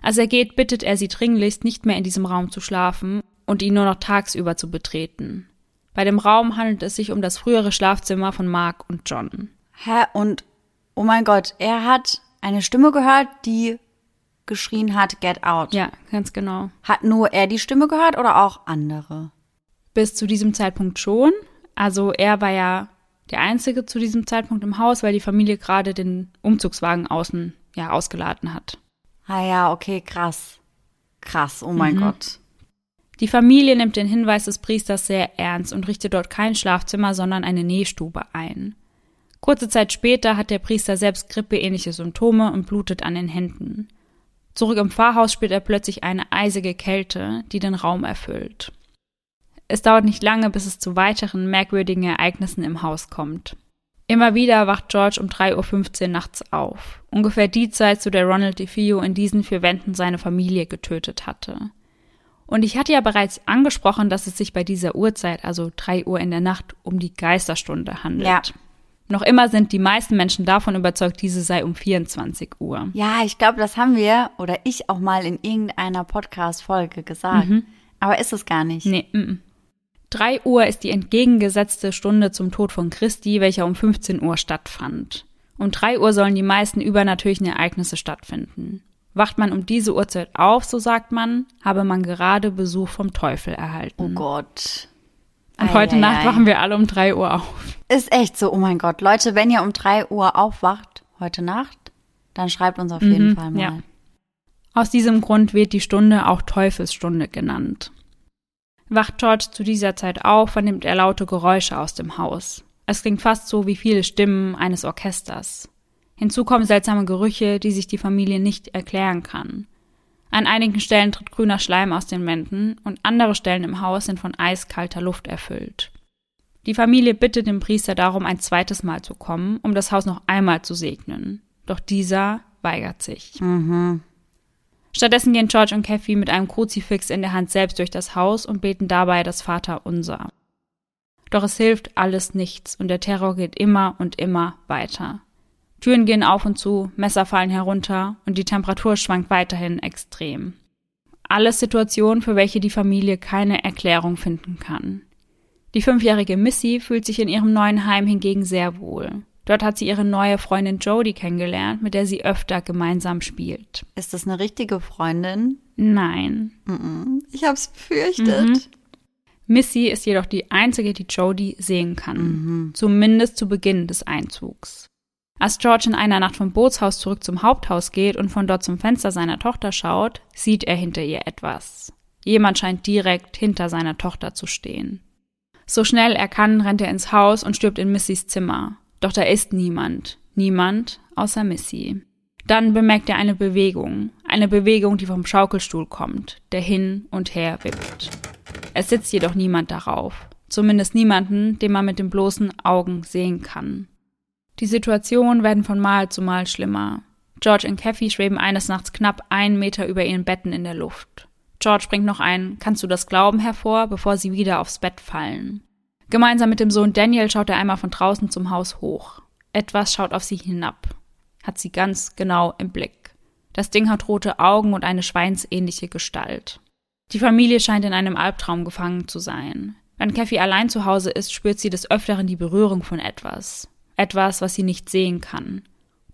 Als er geht, bittet er sie dringlichst, nicht mehr in diesem Raum zu schlafen und ihn nur noch tagsüber zu betreten. Bei dem Raum handelt es sich um das frühere Schlafzimmer von Mark und John. Hä? Und, oh mein Gott, er hat eine Stimme gehört, die geschrien hat, get out. Ja, ganz genau. Hat nur er die Stimme gehört oder auch andere? Bis zu diesem Zeitpunkt schon. Also er war ja der Einzige zu diesem Zeitpunkt im Haus, weil die Familie gerade den Umzugswagen außen ja ausgeladen hat. Ah ja, okay, krass. Krass, oh mein mhm. Gott. Die Familie nimmt den Hinweis des Priesters sehr ernst und richtet dort kein Schlafzimmer, sondern eine Nähstube ein. Kurze Zeit später hat der Priester selbst grippeähnliche Symptome und blutet an den Händen. Zurück im Pfarrhaus spürt er plötzlich eine eisige Kälte, die den Raum erfüllt. Es dauert nicht lange, bis es zu weiteren merkwürdigen Ereignissen im Haus kommt. Immer wieder wacht George um 3.15 Uhr nachts auf. Ungefähr die Zeit, zu der Ronald DeFeo in diesen vier Wänden seine Familie getötet hatte. Und ich hatte ja bereits angesprochen, dass es sich bei dieser Uhrzeit, also drei Uhr in der Nacht, um die Geisterstunde handelt. Ja. Noch immer sind die meisten Menschen davon überzeugt, diese sei um 24 Uhr. Ja, ich glaube, das haben wir oder ich auch mal in irgendeiner Podcast-Folge gesagt. Mhm. Aber ist es gar nicht. Nee. M -m. 3 Uhr ist die entgegengesetzte Stunde zum Tod von Christi, welcher um 15 Uhr stattfand. Um 3 Uhr sollen die meisten übernatürlichen Ereignisse stattfinden. Wacht man um diese Uhrzeit auf, so sagt man, habe man gerade Besuch vom Teufel erhalten. Oh Gott. Und ei, heute ei, Nacht ei. wachen wir alle um drei Uhr auf. Ist echt so, oh mein Gott. Leute, wenn ihr um drei Uhr aufwacht, heute Nacht, dann schreibt uns auf mhm, jeden Fall mal. Ja. Aus diesem Grund wird die Stunde auch Teufelsstunde genannt. Wacht George zu dieser Zeit auf, vernimmt er laute Geräusche aus dem Haus. Es klingt fast so wie viele Stimmen eines Orchesters. Hinzu kommen seltsame Gerüche, die sich die Familie nicht erklären kann. An einigen Stellen tritt grüner Schleim aus den Wänden und andere Stellen im Haus sind von eiskalter Luft erfüllt. Die Familie bittet den Priester darum, ein zweites Mal zu kommen, um das Haus noch einmal zu segnen. Doch dieser weigert sich. Mhm. Stattdessen gehen George und Kathy mit einem Kruzifix in der Hand selbst durch das Haus und beten dabei das Vaterunser. Doch es hilft alles nichts und der Terror geht immer und immer weiter. Türen gehen auf und zu, Messer fallen herunter und die Temperatur schwankt weiterhin extrem. Alles Situationen, für welche die Familie keine Erklärung finden kann. Die fünfjährige Missy fühlt sich in ihrem neuen Heim hingegen sehr wohl. Dort hat sie ihre neue Freundin Jodie kennengelernt, mit der sie öfter gemeinsam spielt. Ist das eine richtige Freundin? Nein. Ich hab's befürchtet. Mhm. Missy ist jedoch die einzige, die Jodie sehen kann. Mhm. Zumindest zu Beginn des Einzugs. Als George in einer Nacht vom Bootshaus zurück zum Haupthaus geht und von dort zum Fenster seiner Tochter schaut, sieht er hinter ihr etwas. Jemand scheint direkt hinter seiner Tochter zu stehen. So schnell er kann, rennt er ins Haus und stirbt in Missys Zimmer. Doch da ist niemand. Niemand außer Missy. Dann bemerkt er eine Bewegung. Eine Bewegung, die vom Schaukelstuhl kommt, der hin und her wippt. Es sitzt jedoch niemand darauf. Zumindest niemanden, den man mit den bloßen Augen sehen kann. Die Situationen werden von Mal zu Mal schlimmer. George und Kathy schweben eines Nachts knapp einen Meter über ihren Betten in der Luft. George bringt noch ein Kannst du das glauben hervor, bevor sie wieder aufs Bett fallen. Gemeinsam mit dem Sohn Daniel schaut er einmal von draußen zum Haus hoch. Etwas schaut auf sie hinab. Hat sie ganz genau im Blick. Das Ding hat rote Augen und eine schweinsähnliche Gestalt. Die Familie scheint in einem Albtraum gefangen zu sein. Wenn Kathy allein zu Hause ist, spürt sie des Öfteren die Berührung von etwas. Etwas, was sie nicht sehen kann.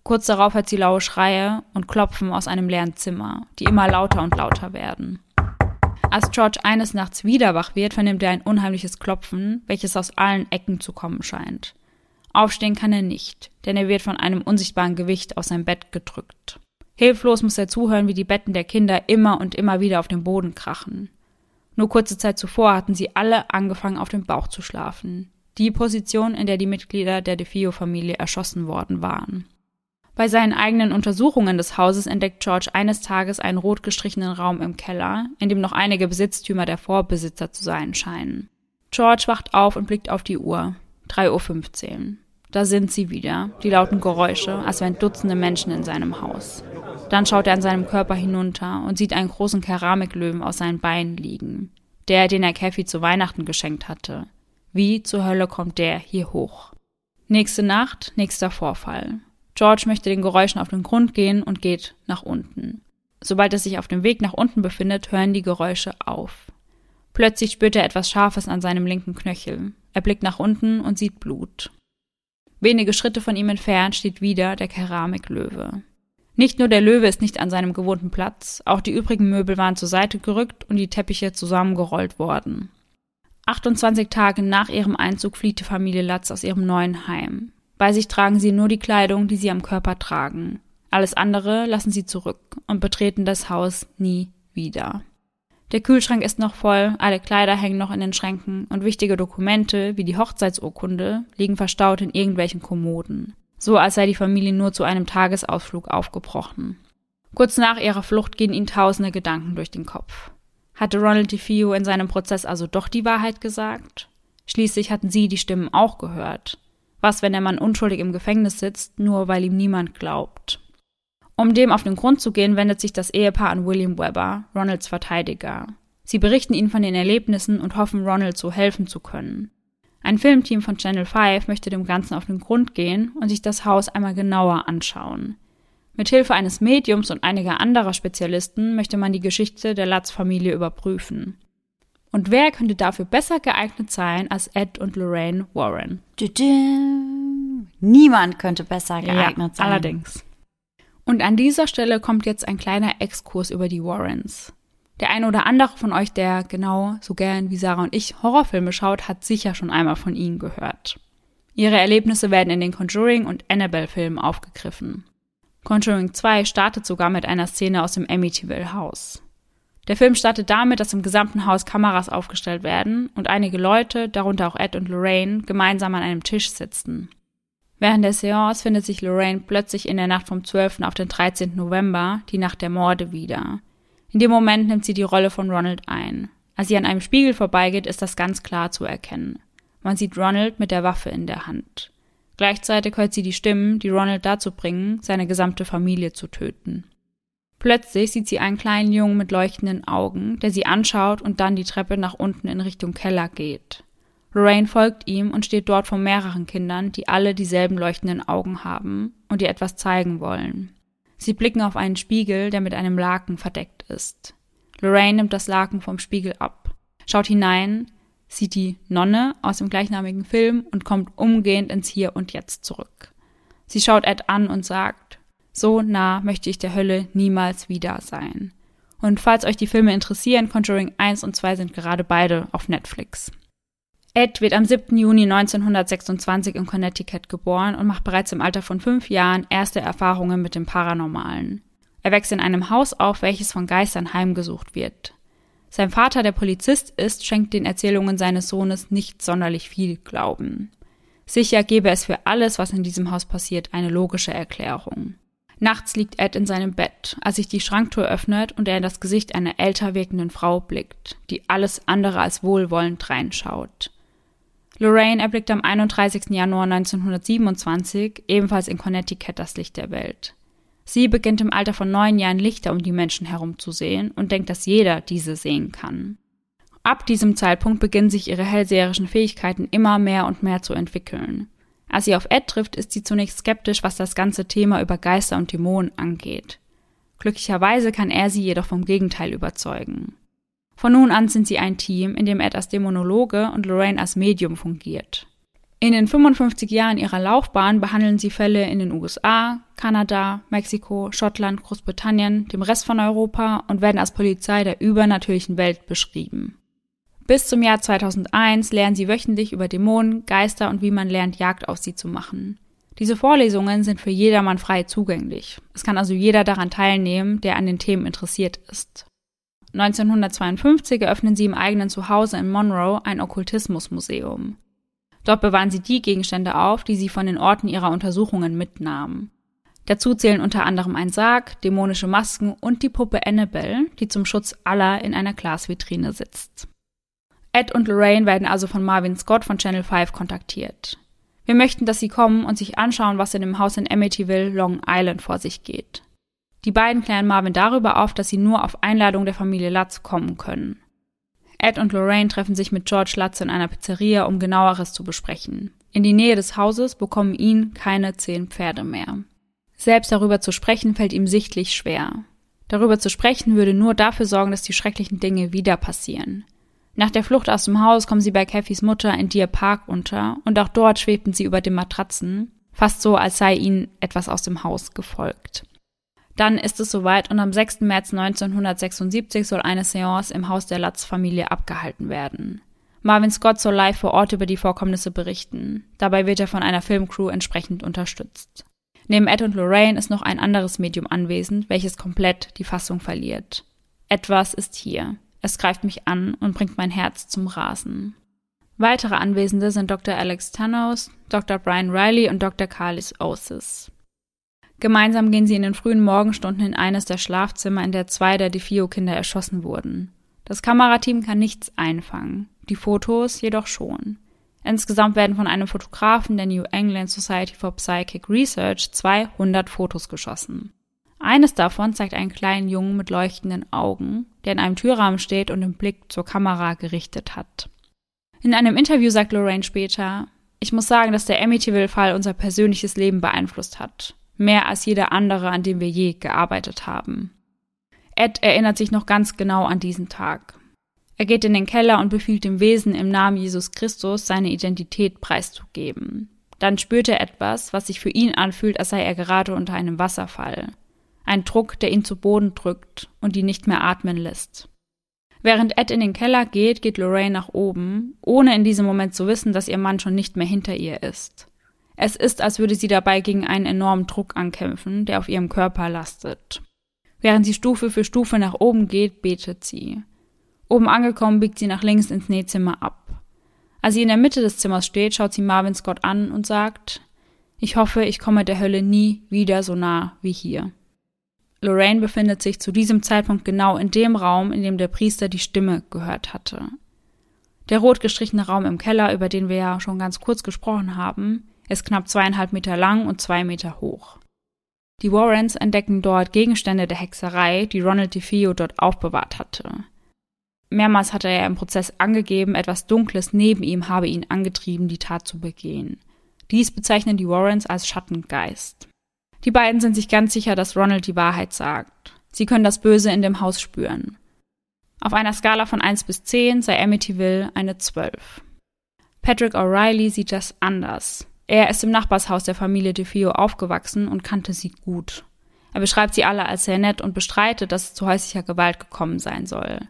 Kurz darauf hört sie laue Schreie und Klopfen aus einem leeren Zimmer, die immer lauter und lauter werden. Als George eines Nachts wieder wach wird, vernimmt er ein unheimliches Klopfen, welches aus allen Ecken zu kommen scheint. Aufstehen kann er nicht, denn er wird von einem unsichtbaren Gewicht aus sein Bett gedrückt. Hilflos muss er zuhören, wie die Betten der Kinder immer und immer wieder auf den Boden krachen. Nur kurze Zeit zuvor hatten sie alle angefangen, auf dem Bauch zu schlafen. Die Position, in der die Mitglieder der DeFio-Familie erschossen worden waren. Bei seinen eigenen Untersuchungen des Hauses entdeckt George eines Tages einen rot gestrichenen Raum im Keller, in dem noch einige Besitztümer der Vorbesitzer zu sein scheinen. George wacht auf und blickt auf die Uhr. 3.15 Uhr. Da sind sie wieder, die lauten Geräusche, als wären Dutzende Menschen in seinem Haus. Dann schaut er an seinem Körper hinunter und sieht einen großen Keramiklöwen aus seinen Beinen liegen. Der, den er Kathy zu Weihnachten geschenkt hatte. Wie zur Hölle kommt der hier hoch? Nächste Nacht, nächster Vorfall. George möchte den Geräuschen auf den Grund gehen und geht nach unten. Sobald er sich auf dem Weg nach unten befindet, hören die Geräusche auf. Plötzlich spürt er etwas Scharfes an seinem linken Knöchel. Er blickt nach unten und sieht Blut. Wenige Schritte von ihm entfernt steht wieder der Keramiklöwe. Nicht nur der Löwe ist nicht an seinem gewohnten Platz, auch die übrigen Möbel waren zur Seite gerückt und die Teppiche zusammengerollt worden. 28 Tage nach ihrem Einzug flieht die Familie Latz aus ihrem neuen Heim. Bei sich tragen sie nur die Kleidung, die sie am Körper tragen. Alles andere lassen sie zurück und betreten das Haus nie wieder. Der Kühlschrank ist noch voll, alle Kleider hängen noch in den Schränken und wichtige Dokumente, wie die Hochzeitsurkunde, liegen verstaut in irgendwelchen Kommoden. So als sei die Familie nur zu einem Tagesausflug aufgebrochen. Kurz nach ihrer Flucht gehen ihnen tausende Gedanken durch den Kopf. Hatte Ronald DeFeo in seinem Prozess also doch die Wahrheit gesagt? Schließlich hatten sie die Stimmen auch gehört. Was, wenn der Mann unschuldig im Gefängnis sitzt, nur weil ihm niemand glaubt? Um dem auf den Grund zu gehen, wendet sich das Ehepaar an William Webber, Ronalds Verteidiger. Sie berichten ihnen von den Erlebnissen und hoffen, Ronald so helfen zu können. Ein Filmteam von Channel 5 möchte dem Ganzen auf den Grund gehen und sich das Haus einmal genauer anschauen. Mit Hilfe eines Mediums und einiger anderer Spezialisten möchte man die Geschichte der Lutz-Familie überprüfen. Und wer könnte dafür besser geeignet sein als Ed und Lorraine Warren? Niemand könnte besser geeignet ja, sein. Allerdings. Und an dieser Stelle kommt jetzt ein kleiner Exkurs über die Warrens. Der eine oder andere von euch, der genau so gern wie Sarah und ich Horrorfilme schaut, hat sicher schon einmal von ihnen gehört. Ihre Erlebnisse werden in den Conjuring und Annabelle-Filmen aufgegriffen. Conjuring 2 startet sogar mit einer Szene aus dem Amityville Haus. Der Film startet damit, dass im gesamten Haus Kameras aufgestellt werden und einige Leute, darunter auch Ed und Lorraine, gemeinsam an einem Tisch sitzen. Während der Seance findet sich Lorraine plötzlich in der Nacht vom 12. auf den 13. November, die Nacht der Morde, wieder. In dem Moment nimmt sie die Rolle von Ronald ein. Als sie an einem Spiegel vorbeigeht, ist das ganz klar zu erkennen. Man sieht Ronald mit der Waffe in der Hand. Gleichzeitig hört sie die Stimmen, die Ronald dazu bringen, seine gesamte Familie zu töten. Plötzlich sieht sie einen kleinen Jungen mit leuchtenden Augen, der sie anschaut und dann die Treppe nach unten in Richtung Keller geht. Lorraine folgt ihm und steht dort vor mehreren Kindern, die alle dieselben leuchtenden Augen haben und ihr etwas zeigen wollen. Sie blicken auf einen Spiegel, der mit einem Laken verdeckt ist. Lorraine nimmt das Laken vom Spiegel ab, schaut hinein, sieht die Nonne aus dem gleichnamigen Film und kommt umgehend ins Hier und Jetzt zurück. Sie schaut Ed an und sagt, so nah möchte ich der Hölle niemals wieder sein. Und falls euch die Filme interessieren, Conjuring 1 und 2 sind gerade beide auf Netflix. Ed wird am 7. Juni 1926 in Connecticut geboren und macht bereits im Alter von fünf Jahren erste Erfahrungen mit dem Paranormalen. Er wächst in einem Haus auf, welches von Geistern heimgesucht wird. Sein Vater, der Polizist ist, schenkt den Erzählungen seines Sohnes nicht sonderlich viel Glauben. Sicher gäbe es für alles, was in diesem Haus passiert, eine logische Erklärung. Nachts liegt Ed in seinem Bett, als sich die Schranktür öffnet und er in das Gesicht einer älter wirkenden Frau blickt, die alles andere als wohlwollend reinschaut. Lorraine erblickt am 31. Januar 1927 ebenfalls in Connecticut das Licht der Welt. Sie beginnt im Alter von neun Jahren Lichter um die Menschen herum zu sehen und denkt, dass jeder diese sehen kann. Ab diesem Zeitpunkt beginnen sich ihre hellseherischen Fähigkeiten immer mehr und mehr zu entwickeln. Als sie auf Ed trifft, ist sie zunächst skeptisch, was das ganze Thema über Geister und Dämonen angeht. Glücklicherweise kann er sie jedoch vom Gegenteil überzeugen. Von nun an sind sie ein Team, in dem Ed als Dämonologe und Lorraine als Medium fungiert. In den 55 Jahren ihrer Laufbahn behandeln sie Fälle in den USA, Kanada, Mexiko, Schottland, Großbritannien, dem Rest von Europa und werden als Polizei der übernatürlichen Welt beschrieben. Bis zum Jahr 2001 lernen sie wöchentlich über Dämonen, Geister und wie man lernt, Jagd auf sie zu machen. Diese Vorlesungen sind für jedermann frei zugänglich. Es kann also jeder daran teilnehmen, der an den Themen interessiert ist. 1952 eröffnen sie im eigenen Zuhause in Monroe ein Okkultismusmuseum. Dort bewahren sie die Gegenstände auf, die sie von den Orten ihrer Untersuchungen mitnahmen. Dazu zählen unter anderem ein Sarg, dämonische Masken und die Puppe Annabelle, die zum Schutz aller in einer Glasvitrine sitzt. Ed und Lorraine werden also von Marvin Scott von Channel 5 kontaktiert. Wir möchten, dass sie kommen und sich anschauen, was in dem Haus in Amityville, Long Island vor sich geht. Die beiden klären Marvin darüber auf, dass sie nur auf Einladung der Familie Lutz kommen können. Ed und Lorraine treffen sich mit George Lutz in einer Pizzeria, um genaueres zu besprechen. In die Nähe des Hauses bekommen ihn keine zehn Pferde mehr. Selbst darüber zu sprechen fällt ihm sichtlich schwer. Darüber zu sprechen würde nur dafür sorgen, dass die schrecklichen Dinge wieder passieren. Nach der Flucht aus dem Haus kommen sie bei Cathys Mutter in Deer Park unter und auch dort schwebten sie über den Matratzen, fast so, als sei ihnen etwas aus dem Haus gefolgt. Dann ist es soweit und am 6. März 1976 soll eine Seance im Haus der Latz-Familie abgehalten werden. Marvin Scott soll live vor Ort über die Vorkommnisse berichten. Dabei wird er von einer Filmcrew entsprechend unterstützt. Neben Ed und Lorraine ist noch ein anderes Medium anwesend, welches komplett die Fassung verliert. Etwas ist hier. Es greift mich an und bringt mein Herz zum Rasen. Weitere Anwesende sind Dr. Alex Thanos, Dr. Brian Riley und Dr. Carlis Osis. Gemeinsam gehen sie in den frühen Morgenstunden in eines der Schlafzimmer, in der zwei der DeFio-Kinder erschossen wurden. Das Kamerateam kann nichts einfangen, die Fotos jedoch schon. Insgesamt werden von einem Fotografen der New England Society for Psychic Research 200 Fotos geschossen. Eines davon zeigt einen kleinen Jungen mit leuchtenden Augen, der in einem Türrahmen steht und den Blick zur Kamera gerichtet hat. In einem Interview sagt Lorraine später, ich muss sagen, dass der Amityville-Fall unser persönliches Leben beeinflusst hat mehr als jeder andere, an dem wir je gearbeitet haben. Ed erinnert sich noch ganz genau an diesen Tag. Er geht in den Keller und befiehlt dem Wesen im Namen Jesus Christus seine Identität preiszugeben. Dann spürt er etwas, was sich für ihn anfühlt, als sei er gerade unter einem Wasserfall. Ein Druck, der ihn zu Boden drückt und ihn nicht mehr atmen lässt. Während Ed in den Keller geht, geht Lorraine nach oben, ohne in diesem Moment zu wissen, dass ihr Mann schon nicht mehr hinter ihr ist. Es ist, als würde sie dabei gegen einen enormen Druck ankämpfen, der auf ihrem Körper lastet. Während sie Stufe für Stufe nach oben geht, betet sie. Oben angekommen biegt sie nach links ins Nähzimmer ab. Als sie in der Mitte des Zimmers steht, schaut sie Marvin Scott an und sagt, ich hoffe, ich komme der Hölle nie wieder so nah wie hier. Lorraine befindet sich zu diesem Zeitpunkt genau in dem Raum, in dem der Priester die Stimme gehört hatte. Der rot gestrichene Raum im Keller, über den wir ja schon ganz kurz gesprochen haben, ist knapp zweieinhalb Meter lang und zwei Meter hoch. Die Warrens entdecken dort Gegenstände der Hexerei, die Ronald DeFeo dort aufbewahrt hatte. Mehrmals hatte er im Prozess angegeben, etwas Dunkles neben ihm habe ihn angetrieben, die Tat zu begehen. Dies bezeichnen die Warrens als Schattengeist. Die beiden sind sich ganz sicher, dass Ronald die Wahrheit sagt. Sie können das Böse in dem Haus spüren. Auf einer Skala von 1 bis 10 sei Amityville eine 12. Patrick O'Reilly sieht das anders. Er ist im Nachbarshaus der Familie DeFeo aufgewachsen und kannte sie gut. Er beschreibt sie alle als sehr nett und bestreitet, dass es zu häuslicher Gewalt gekommen sein soll.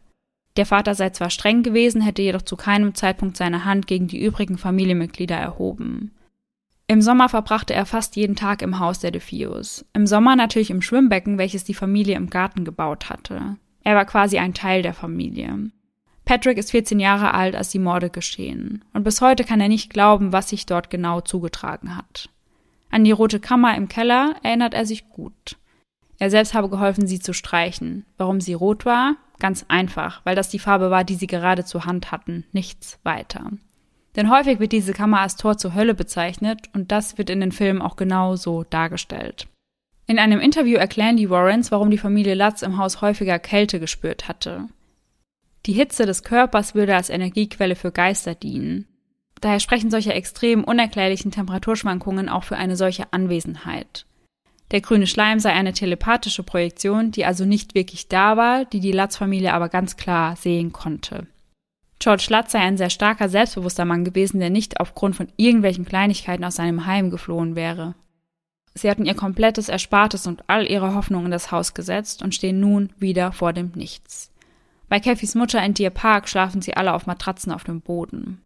Der Vater sei zwar streng gewesen, hätte jedoch zu keinem Zeitpunkt seine Hand gegen die übrigen Familienmitglieder erhoben. Im Sommer verbrachte er fast jeden Tag im Haus der DeFeos. Im Sommer natürlich im Schwimmbecken, welches die Familie im Garten gebaut hatte. Er war quasi ein Teil der Familie. Patrick ist 14 Jahre alt, als die Morde geschehen. Und bis heute kann er nicht glauben, was sich dort genau zugetragen hat. An die rote Kammer im Keller erinnert er sich gut. Er selbst habe geholfen, sie zu streichen. Warum sie rot war? Ganz einfach, weil das die Farbe war, die sie gerade zur Hand hatten, nichts weiter. Denn häufig wird diese Kammer als Tor zur Hölle bezeichnet und das wird in den Filmen auch genau so dargestellt. In einem Interview erklären die Warrens, warum die Familie Lutz im Haus häufiger Kälte gespürt hatte. Die Hitze des Körpers würde als Energiequelle für Geister dienen. Daher sprechen solche extrem unerklärlichen Temperaturschwankungen auch für eine solche Anwesenheit. Der grüne Schleim sei eine telepathische Projektion, die also nicht wirklich da war, die die Latz-Familie aber ganz klar sehen konnte. George Lutz sei ein sehr starker, selbstbewusster Mann gewesen, der nicht aufgrund von irgendwelchen Kleinigkeiten aus seinem Heim geflohen wäre. Sie hatten ihr komplettes Erspartes und all ihre Hoffnung in das Haus gesetzt und stehen nun wieder vor dem Nichts. Bei Cathys Mutter in Deer Park schlafen sie alle auf Matratzen auf dem Boden.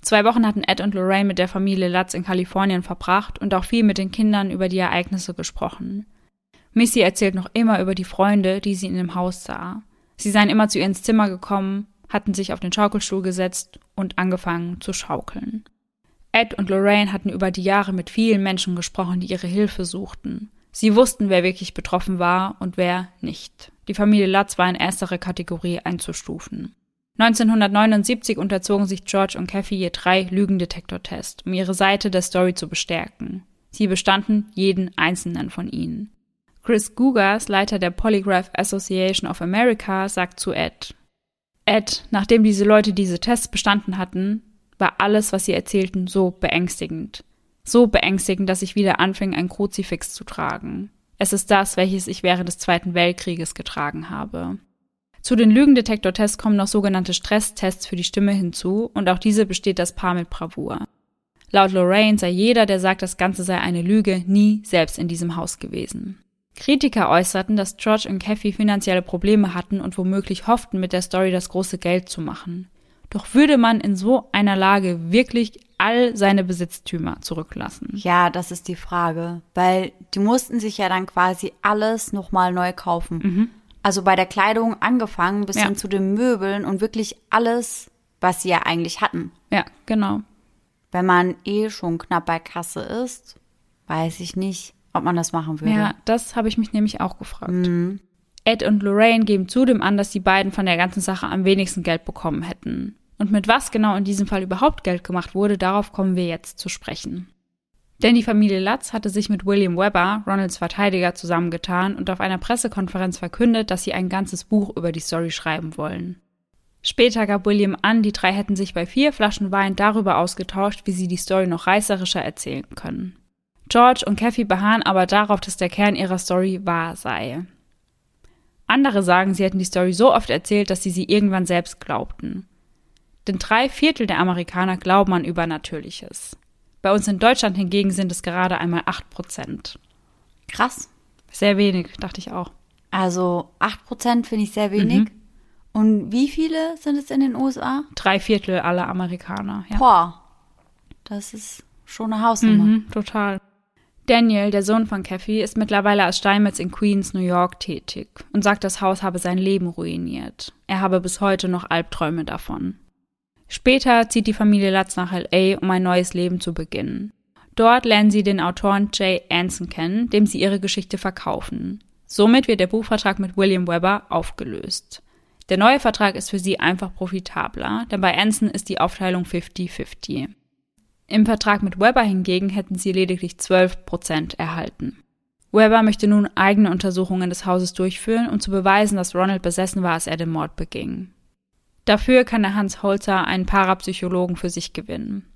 Zwei Wochen hatten Ed und Lorraine mit der Familie Lutz in Kalifornien verbracht und auch viel mit den Kindern über die Ereignisse gesprochen. Missy erzählt noch immer über die Freunde, die sie in dem Haus sah. Sie seien immer zu ihr ins Zimmer gekommen, hatten sich auf den Schaukelstuhl gesetzt und angefangen zu schaukeln. Ed und Lorraine hatten über die Jahre mit vielen Menschen gesprochen, die ihre Hilfe suchten. Sie wussten, wer wirklich betroffen war und wer nicht. Die Familie Lutz war in erstere Kategorie einzustufen. 1979 unterzogen sich George und Kathy je drei Lügendetektortests, um ihre Seite der Story zu bestärken. Sie bestanden jeden einzelnen von ihnen. Chris Gugas, Leiter der Polygraph Association of America, sagt zu Ed, Ed, nachdem diese Leute diese Tests bestanden hatten, war alles, was sie erzählten, so beängstigend. So beängstigend, dass ich wieder anfing, ein Kruzifix zu tragen. Es ist das, welches ich während des Zweiten Weltkrieges getragen habe. Zu den Lügendetektortests kommen noch sogenannte Stresstests für die Stimme hinzu und auch diese besteht das Paar mit Bravour. Laut Lorraine sei jeder, der sagt, das Ganze sei eine Lüge, nie selbst in diesem Haus gewesen. Kritiker äußerten, dass George und Kathy finanzielle Probleme hatten und womöglich hofften, mit der Story das große Geld zu machen. Doch würde man in so einer Lage wirklich all seine Besitztümer zurücklassen? Ja, das ist die Frage, weil die mussten sich ja dann quasi alles nochmal neu kaufen. Mhm. Also bei der Kleidung angefangen bis ja. hin zu den Möbeln und wirklich alles, was sie ja eigentlich hatten. Ja, genau. Wenn man eh schon knapp bei Kasse ist, weiß ich nicht, ob man das machen würde. Ja, das habe ich mich nämlich auch gefragt. Mhm. Ed und Lorraine geben zudem an, dass die beiden von der ganzen Sache am wenigsten Geld bekommen hätten. Und mit was genau in diesem Fall überhaupt Geld gemacht wurde, darauf kommen wir jetzt zu sprechen. Denn die Familie Lutz hatte sich mit William Webber, Ronalds Verteidiger, zusammengetan und auf einer Pressekonferenz verkündet, dass sie ein ganzes Buch über die Story schreiben wollen. Später gab William an, die drei hätten sich bei vier Flaschen Wein darüber ausgetauscht, wie sie die Story noch reißerischer erzählen können. George und Kathy beharren aber darauf, dass der Kern ihrer Story wahr sei. Andere sagen, sie hätten die Story so oft erzählt, dass sie sie irgendwann selbst glaubten. Denn drei Viertel der Amerikaner glauben an Übernatürliches. Bei uns in Deutschland hingegen sind es gerade einmal 8 Prozent. Krass. Sehr wenig, dachte ich auch. Also 8 Prozent finde ich sehr wenig. Mhm. Und wie viele sind es in den USA? Drei Viertel aller Amerikaner, ja. Boah, das ist schon eine Hausnummer. Mhm, total. Daniel, der Sohn von Kathy, ist mittlerweile als Steinmetz in Queens, New York tätig und sagt, das Haus habe sein Leben ruiniert. Er habe bis heute noch Albträume davon. Später zieht die Familie Lutz nach LA, um ein neues Leben zu beginnen. Dort lernen sie den Autoren Jay Anson kennen, dem sie ihre Geschichte verkaufen. Somit wird der Buchvertrag mit William Webber aufgelöst. Der neue Vertrag ist für sie einfach profitabler, denn bei Anson ist die Aufteilung 50-50. Im Vertrag mit Webber hingegen hätten sie lediglich 12 Prozent erhalten. Webber möchte nun eigene Untersuchungen des Hauses durchführen, um zu beweisen, dass Ronald besessen war, als er den Mord beging. Dafür kann der Hans Holzer einen Parapsychologen für sich gewinnen.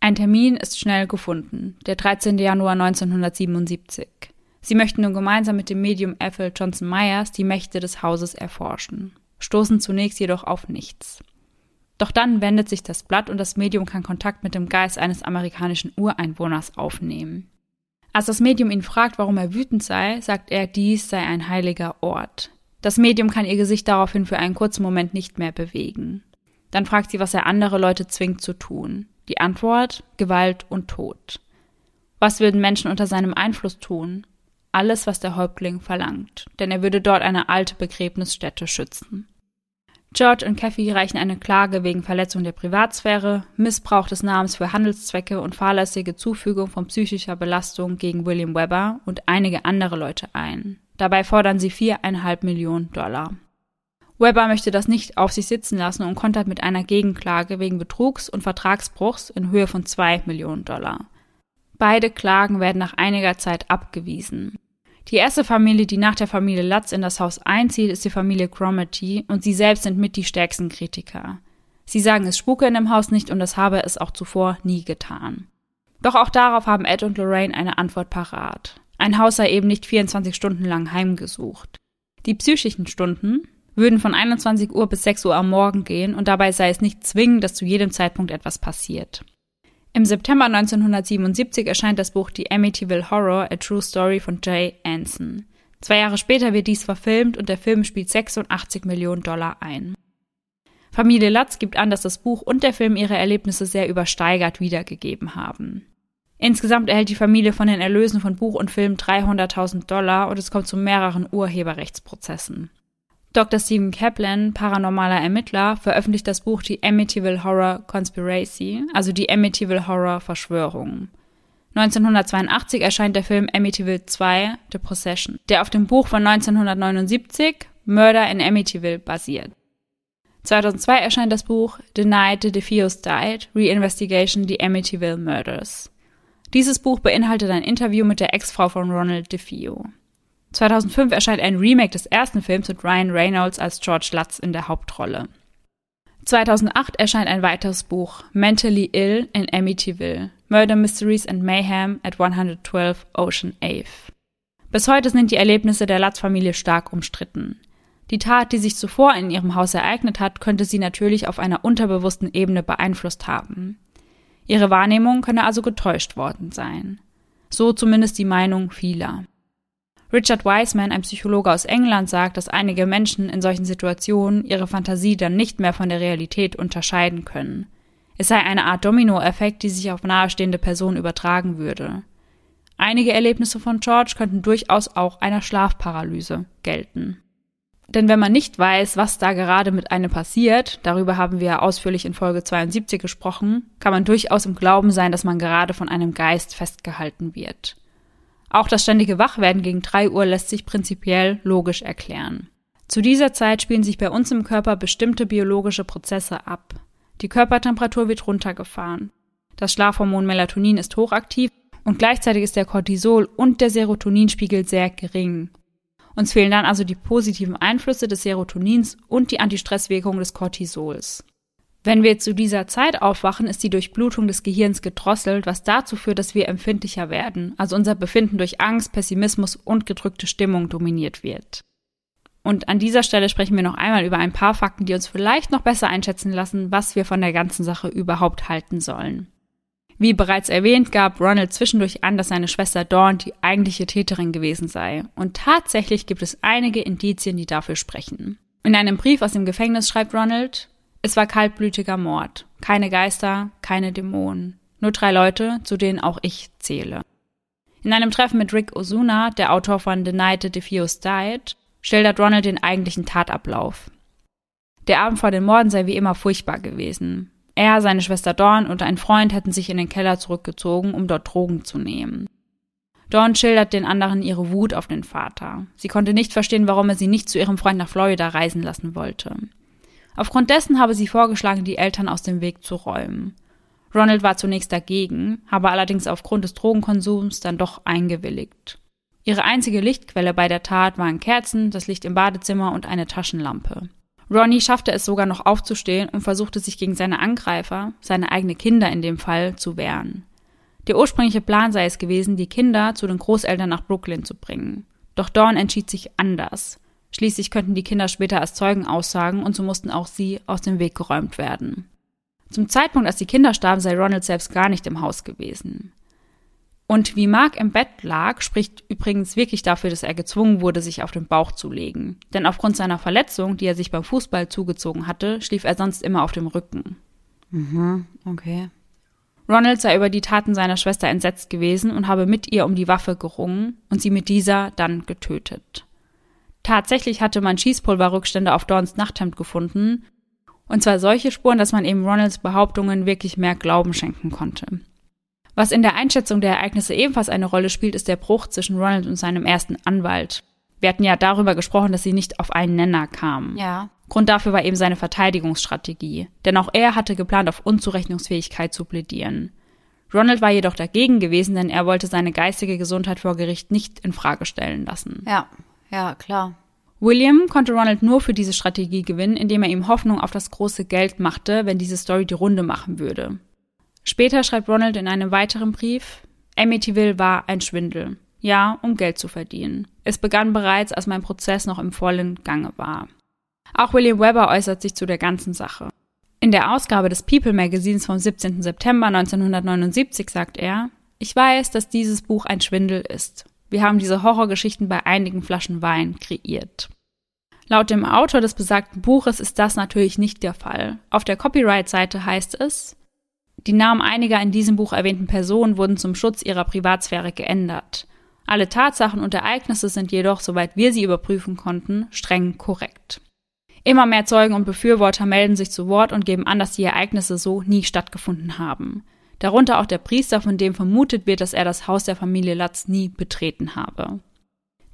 Ein Termin ist schnell gefunden, der 13. Januar 1977. Sie möchten nun gemeinsam mit dem Medium Ethel Johnson Myers die Mächte des Hauses erforschen, stoßen zunächst jedoch auf nichts. Doch dann wendet sich das Blatt und das Medium kann Kontakt mit dem Geist eines amerikanischen Ureinwohners aufnehmen. Als das Medium ihn fragt, warum er wütend sei, sagt er, dies sei ein heiliger Ort. Das Medium kann ihr Gesicht daraufhin für einen kurzen Moment nicht mehr bewegen. Dann fragt sie, was er andere Leute zwingt zu tun. Die Antwort Gewalt und Tod. Was würden Menschen unter seinem Einfluss tun? alles, was der Häuptling verlangt, denn er würde dort eine alte Begräbnisstätte schützen. George und Kathy reichen eine Klage wegen Verletzung der Privatsphäre, Missbrauch des Namens für Handelszwecke und fahrlässige Zufügung von psychischer Belastung gegen William Webber und einige andere Leute ein. Dabei fordern sie viereinhalb Millionen Dollar. Webber möchte das nicht auf sich sitzen lassen und kontert mit einer Gegenklage wegen Betrugs und Vertragsbruchs in Höhe von zwei Millionen Dollar. Beide Klagen werden nach einiger Zeit abgewiesen. Die erste Familie, die nach der Familie Lutz in das Haus einzieht, ist die Familie Cromarty und sie selbst sind mit die stärksten Kritiker. Sie sagen, es spuke in dem Haus nicht und das habe es auch zuvor nie getan. Doch auch darauf haben Ed und Lorraine eine Antwort parat. Ein Haus sei eben nicht 24 Stunden lang heimgesucht. Die psychischen Stunden würden von 21 Uhr bis 6 Uhr am Morgen gehen und dabei sei es nicht zwingend, dass zu jedem Zeitpunkt etwas passiert. Im September 1977 erscheint das Buch The Amityville Horror, A True Story von Jay Anson. Zwei Jahre später wird dies verfilmt und der Film spielt 86 Millionen Dollar ein. Familie Latz gibt an, dass das Buch und der Film ihre Erlebnisse sehr übersteigert wiedergegeben haben. Insgesamt erhält die Familie von den Erlösen von Buch und Film 300.000 Dollar und es kommt zu mehreren Urheberrechtsprozessen. Dr. Stephen Kaplan, paranormaler Ermittler, veröffentlicht das Buch Die Amityville Horror Conspiracy, also die Amityville Horror Verschwörung. 1982 erscheint der Film Amityville 2, The Procession, der auf dem Buch von 1979 Murder in Amityville basiert. 2002 erscheint das Buch The Night the DeFeos Died, Reinvestigation The Amityville Murders. Dieses Buch beinhaltet ein Interview mit der Ex-Frau von Ronald DeFeo. 2005 erscheint ein Remake des ersten Films mit Ryan Reynolds als George Lutz in der Hauptrolle. 2008 erscheint ein weiteres Buch, Mentally Ill in Amityville, Murder Mysteries and Mayhem at 112 Ocean Ave. Bis heute sind die Erlebnisse der Lutz-Familie stark umstritten. Die Tat, die sich zuvor in ihrem Haus ereignet hat, könnte sie natürlich auf einer unterbewussten Ebene beeinflusst haben. Ihre Wahrnehmung könne also getäuscht worden sein. So zumindest die Meinung vieler. Richard Wiseman, ein Psychologe aus England, sagt, dass einige Menschen in solchen Situationen ihre Fantasie dann nicht mehr von der Realität unterscheiden können. Es sei eine Art Dominoeffekt, die sich auf nahestehende Personen übertragen würde. Einige Erlebnisse von George könnten durchaus auch einer Schlafparalyse gelten. Denn wenn man nicht weiß, was da gerade mit einem passiert, darüber haben wir ausführlich in Folge 72 gesprochen, kann man durchaus im Glauben sein, dass man gerade von einem Geist festgehalten wird. Auch das ständige Wachwerden gegen 3 Uhr lässt sich prinzipiell logisch erklären. Zu dieser Zeit spielen sich bei uns im Körper bestimmte biologische Prozesse ab. Die Körpertemperatur wird runtergefahren. Das Schlafhormon Melatonin ist hochaktiv und gleichzeitig ist der Cortisol und der Serotoninspiegel sehr gering. Uns fehlen dann also die positiven Einflüsse des Serotonins und die Antistresswirkung des Cortisols. Wenn wir zu dieser Zeit aufwachen, ist die Durchblutung des Gehirns gedrosselt, was dazu führt, dass wir empfindlicher werden, also unser Befinden durch Angst, Pessimismus und gedrückte Stimmung dominiert wird. Und an dieser Stelle sprechen wir noch einmal über ein paar Fakten, die uns vielleicht noch besser einschätzen lassen, was wir von der ganzen Sache überhaupt halten sollen. Wie bereits erwähnt, gab Ronald zwischendurch an, dass seine Schwester Dawn die eigentliche Täterin gewesen sei. Und tatsächlich gibt es einige Indizien, die dafür sprechen. In einem Brief aus dem Gefängnis schreibt Ronald, es war kaltblütiger Mord. Keine Geister, keine Dämonen. Nur drei Leute, zu denen auch ich zähle. In einem Treffen mit Rick Osuna, der Autor von The Night the Defios Died, schildert Ronald den eigentlichen Tatablauf. Der Abend vor den Morden sei wie immer furchtbar gewesen. Er, seine Schwester Dawn und ein Freund hätten sich in den Keller zurückgezogen, um dort Drogen zu nehmen. Dawn schildert den anderen ihre Wut auf den Vater. Sie konnte nicht verstehen, warum er sie nicht zu ihrem Freund nach Florida reisen lassen wollte. Aufgrund dessen habe sie vorgeschlagen, die Eltern aus dem Weg zu räumen. Ronald war zunächst dagegen, habe allerdings aufgrund des Drogenkonsums dann doch eingewilligt. Ihre einzige Lichtquelle bei der Tat waren Kerzen, das Licht im Badezimmer und eine Taschenlampe. Ronnie schaffte es sogar noch aufzustehen und versuchte sich gegen seine Angreifer, seine eigenen Kinder in dem Fall, zu wehren. Der ursprüngliche Plan sei es gewesen, die Kinder zu den Großeltern nach Brooklyn zu bringen. Doch Dawn entschied sich anders. Schließlich könnten die Kinder später als Zeugen aussagen und so mussten auch sie aus dem Weg geräumt werden. Zum Zeitpunkt, als die Kinder starben, sei Ronald selbst gar nicht im Haus gewesen. Und wie Mark im Bett lag, spricht übrigens wirklich dafür, dass er gezwungen wurde, sich auf den Bauch zu legen. Denn aufgrund seiner Verletzung, die er sich beim Fußball zugezogen hatte, schlief er sonst immer auf dem Rücken. Mhm, okay. Ronald sei über die Taten seiner Schwester entsetzt gewesen und habe mit ihr um die Waffe gerungen und sie mit dieser dann getötet. Tatsächlich hatte man Schießpulverrückstände auf Dawns Nachthemd gefunden, und zwar solche Spuren, dass man eben Ronalds Behauptungen wirklich mehr Glauben schenken konnte. Was in der Einschätzung der Ereignisse ebenfalls eine Rolle spielt, ist der Bruch zwischen Ronald und seinem ersten Anwalt. Wir hatten ja darüber gesprochen, dass sie nicht auf einen Nenner kamen. Ja. Grund dafür war eben seine Verteidigungsstrategie, denn auch er hatte geplant, auf Unzurechnungsfähigkeit zu plädieren. Ronald war jedoch dagegen gewesen, denn er wollte seine geistige Gesundheit vor Gericht nicht in Frage stellen lassen. Ja, ja, klar. William konnte Ronald nur für diese Strategie gewinnen, indem er ihm Hoffnung auf das große Geld machte, wenn diese Story die Runde machen würde. Später schreibt Ronald in einem weiteren Brief, Amityville war ein Schwindel. Ja, um Geld zu verdienen. Es begann bereits, als mein Prozess noch im vollen Gange war. Auch William Weber äußert sich zu der ganzen Sache. In der Ausgabe des People Magazins vom 17. September 1979 sagt er, ich weiß, dass dieses Buch ein Schwindel ist. Wir haben diese Horrorgeschichten bei einigen Flaschen Wein kreiert. Laut dem Autor des besagten Buches ist das natürlich nicht der Fall. Auf der Copyright-Seite heißt es, die Namen einiger in diesem Buch erwähnten Personen wurden zum Schutz ihrer Privatsphäre geändert. Alle Tatsachen und Ereignisse sind jedoch, soweit wir sie überprüfen konnten, streng korrekt. Immer mehr Zeugen und Befürworter melden sich zu Wort und geben an, dass die Ereignisse so nie stattgefunden haben. Darunter auch der Priester, von dem vermutet wird, dass er das Haus der Familie Latz nie betreten habe.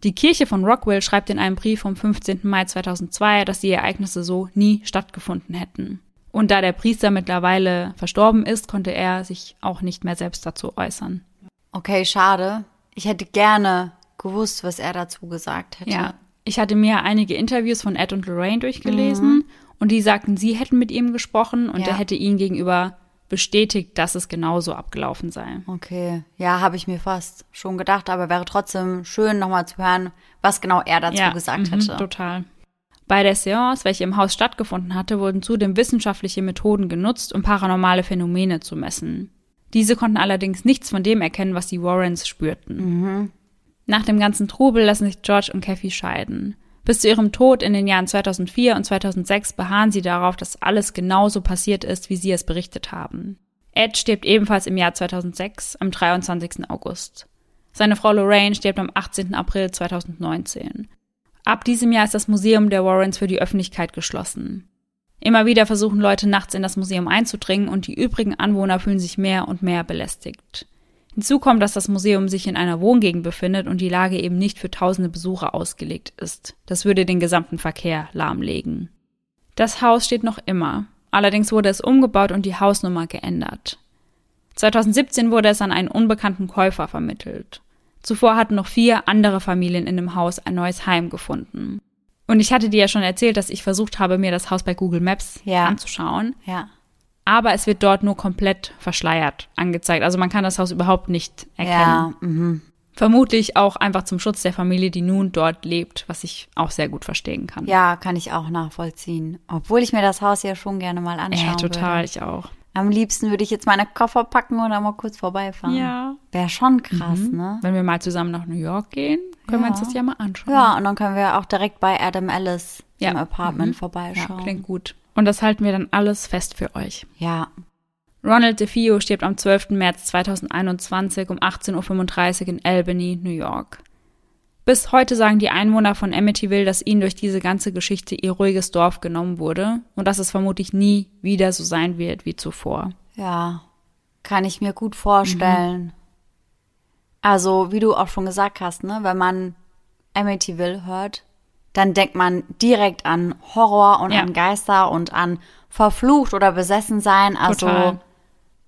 Die Kirche von Rockwell schreibt in einem Brief vom 15. Mai 2002, dass die Ereignisse so nie stattgefunden hätten. Und da der Priester mittlerweile verstorben ist, konnte er sich auch nicht mehr selbst dazu äußern. Okay, schade. Ich hätte gerne gewusst, was er dazu gesagt hätte. Ja, ich hatte mir einige Interviews von Ed und Lorraine durchgelesen mhm. und die sagten, sie hätten mit ihm gesprochen und ja. er hätte ihnen gegenüber bestätigt, dass es genauso abgelaufen sei. Okay, ja, habe ich mir fast schon gedacht, aber wäre trotzdem schön, nochmal zu hören, was genau er dazu ja, gesagt hätte. Total. Bei der Seance, welche im Haus stattgefunden hatte, wurden zudem wissenschaftliche Methoden genutzt, um paranormale Phänomene zu messen. Diese konnten allerdings nichts von dem erkennen, was die Warrens spürten. Mhm. Nach dem ganzen Trubel lassen sich George und Kathy scheiden. Bis zu ihrem Tod in den Jahren 2004 und 2006 beharren sie darauf, dass alles genauso passiert ist, wie sie es berichtet haben. Ed stirbt ebenfalls im Jahr 2006, am 23. August. Seine Frau Lorraine stirbt am 18. April 2019. Ab diesem Jahr ist das Museum der Warrens für die Öffentlichkeit geschlossen. Immer wieder versuchen Leute nachts in das Museum einzudringen und die übrigen Anwohner fühlen sich mehr und mehr belästigt. Hinzu kommt, dass das Museum sich in einer Wohngegend befindet und die Lage eben nicht für tausende Besucher ausgelegt ist. Das würde den gesamten Verkehr lahmlegen. Das Haus steht noch immer. Allerdings wurde es umgebaut und die Hausnummer geändert. 2017 wurde es an einen unbekannten Käufer vermittelt. Zuvor hatten noch vier andere Familien in dem Haus ein neues Heim gefunden. Und ich hatte dir ja schon erzählt, dass ich versucht habe, mir das Haus bei Google Maps ja. anzuschauen. Ja aber es wird dort nur komplett verschleiert angezeigt. Also man kann das Haus überhaupt nicht erkennen. Ja, mh. Vermutlich auch einfach zum Schutz der Familie, die nun dort lebt, was ich auch sehr gut verstehen kann. Ja, kann ich auch nachvollziehen. Obwohl ich mir das Haus ja schon gerne mal anschauen äh, total, würde. ich auch. Am liebsten würde ich jetzt meine Koffer packen und dann mal kurz vorbeifahren. Ja. Wäre schon krass, mhm. ne? Wenn wir mal zusammen nach New York gehen, können ja. wir uns das ja mal anschauen. Ja, und dann können wir auch direkt bei Adam Ellis ja. im Apartment mhm. vorbeischauen. Ja, klingt gut. Und das halten wir dann alles fest für euch. Ja. Ronald DeFeo stirbt am 12. März 2021 um 18.35 Uhr in Albany, New York. Bis heute sagen die Einwohner von Amityville, dass ihnen durch diese ganze Geschichte ihr ruhiges Dorf genommen wurde und dass es vermutlich nie wieder so sein wird wie zuvor. Ja, kann ich mir gut vorstellen. Mhm. Also, wie du auch schon gesagt hast, ne, wenn man Amityville hört, dann denkt man direkt an Horror und ja. an Geister und an verflucht oder besessen sein. Also Total.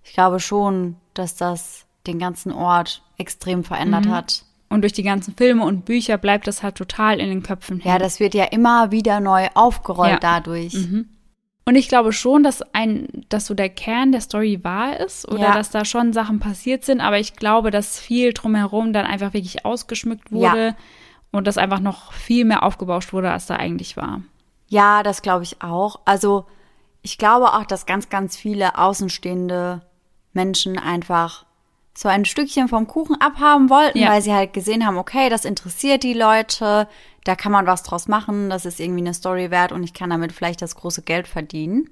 ich glaube schon, dass das den ganzen Ort extrem verändert mhm. hat. Und durch die ganzen Filme und Bücher bleibt das halt total in den Köpfen. Hin. Ja, das wird ja immer wieder neu aufgerollt ja. dadurch. Mhm. Und ich glaube schon, dass ein, dass so der Kern der Story wahr ist oder ja. dass da schon Sachen passiert sind, aber ich glaube, dass viel drumherum dann einfach wirklich ausgeschmückt wurde. Ja und das einfach noch viel mehr aufgebauscht wurde, als da eigentlich war. Ja, das glaube ich auch. Also ich glaube auch, dass ganz, ganz viele außenstehende Menschen einfach so ein Stückchen vom Kuchen abhaben wollten, ja. weil sie halt gesehen haben, okay, das interessiert die Leute, da kann man was draus machen, das ist irgendwie eine Story wert und ich kann damit vielleicht das große Geld verdienen.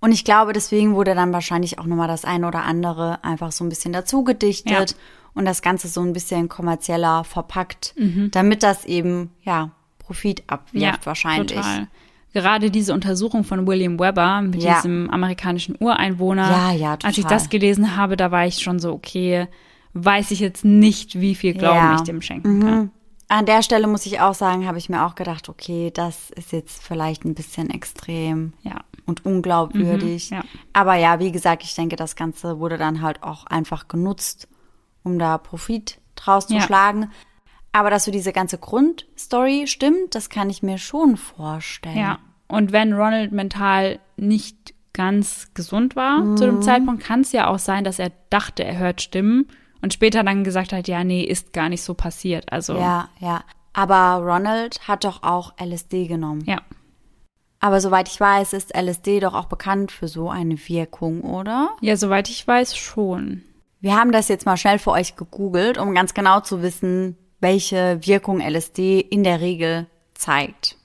Und ich glaube, deswegen wurde dann wahrscheinlich auch nochmal das eine oder andere einfach so ein bisschen dazu gedichtet Ja. und das Ganze so ein bisschen kommerzieller verpackt, damit das eben, ja, Profit abwirft wahrscheinlich. Total. Gerade diese Untersuchung von William Webber mit Ja. diesem amerikanischen Ureinwohner. Ja, ja, Als ich total. das gelesen habe, da war ich schon so, okay, weiß ich jetzt nicht, wie viel Glauben Ja. Mhm. ich dem schenken kann. An der Stelle muss ich auch sagen, habe ich mir auch gedacht, okay, das ist jetzt vielleicht ein bisschen extrem Ja. und unglaubwürdig. Mhm, ja. Aber ja, wie gesagt, ich denke, das Ganze wurde dann halt auch einfach genutzt, um da Profit draus zu schlagen. Aber dass so diese ganze Grundstory stimmt, das kann ich mir schon vorstellen. Ja. Und wenn Ronald mental nicht ganz gesund war zu Mhm. dem Zeitpunkt, kann es ja auch sein, dass er dachte, er hört Stimmen und später dann gesagt hat, ja, nee, ist gar nicht so passiert. Also, Ja, ja. Aber Ronald hat doch auch LSD genommen. ja. Aber soweit ich weiß, ist LSD doch auch bekannt für so eine Wirkung, oder? Ja, soweit ich weiß, schon. Wir haben das jetzt mal schnell für euch gegoogelt, um ganz genau zu wissen, welche Wirkung LSD in der Regel zeigt.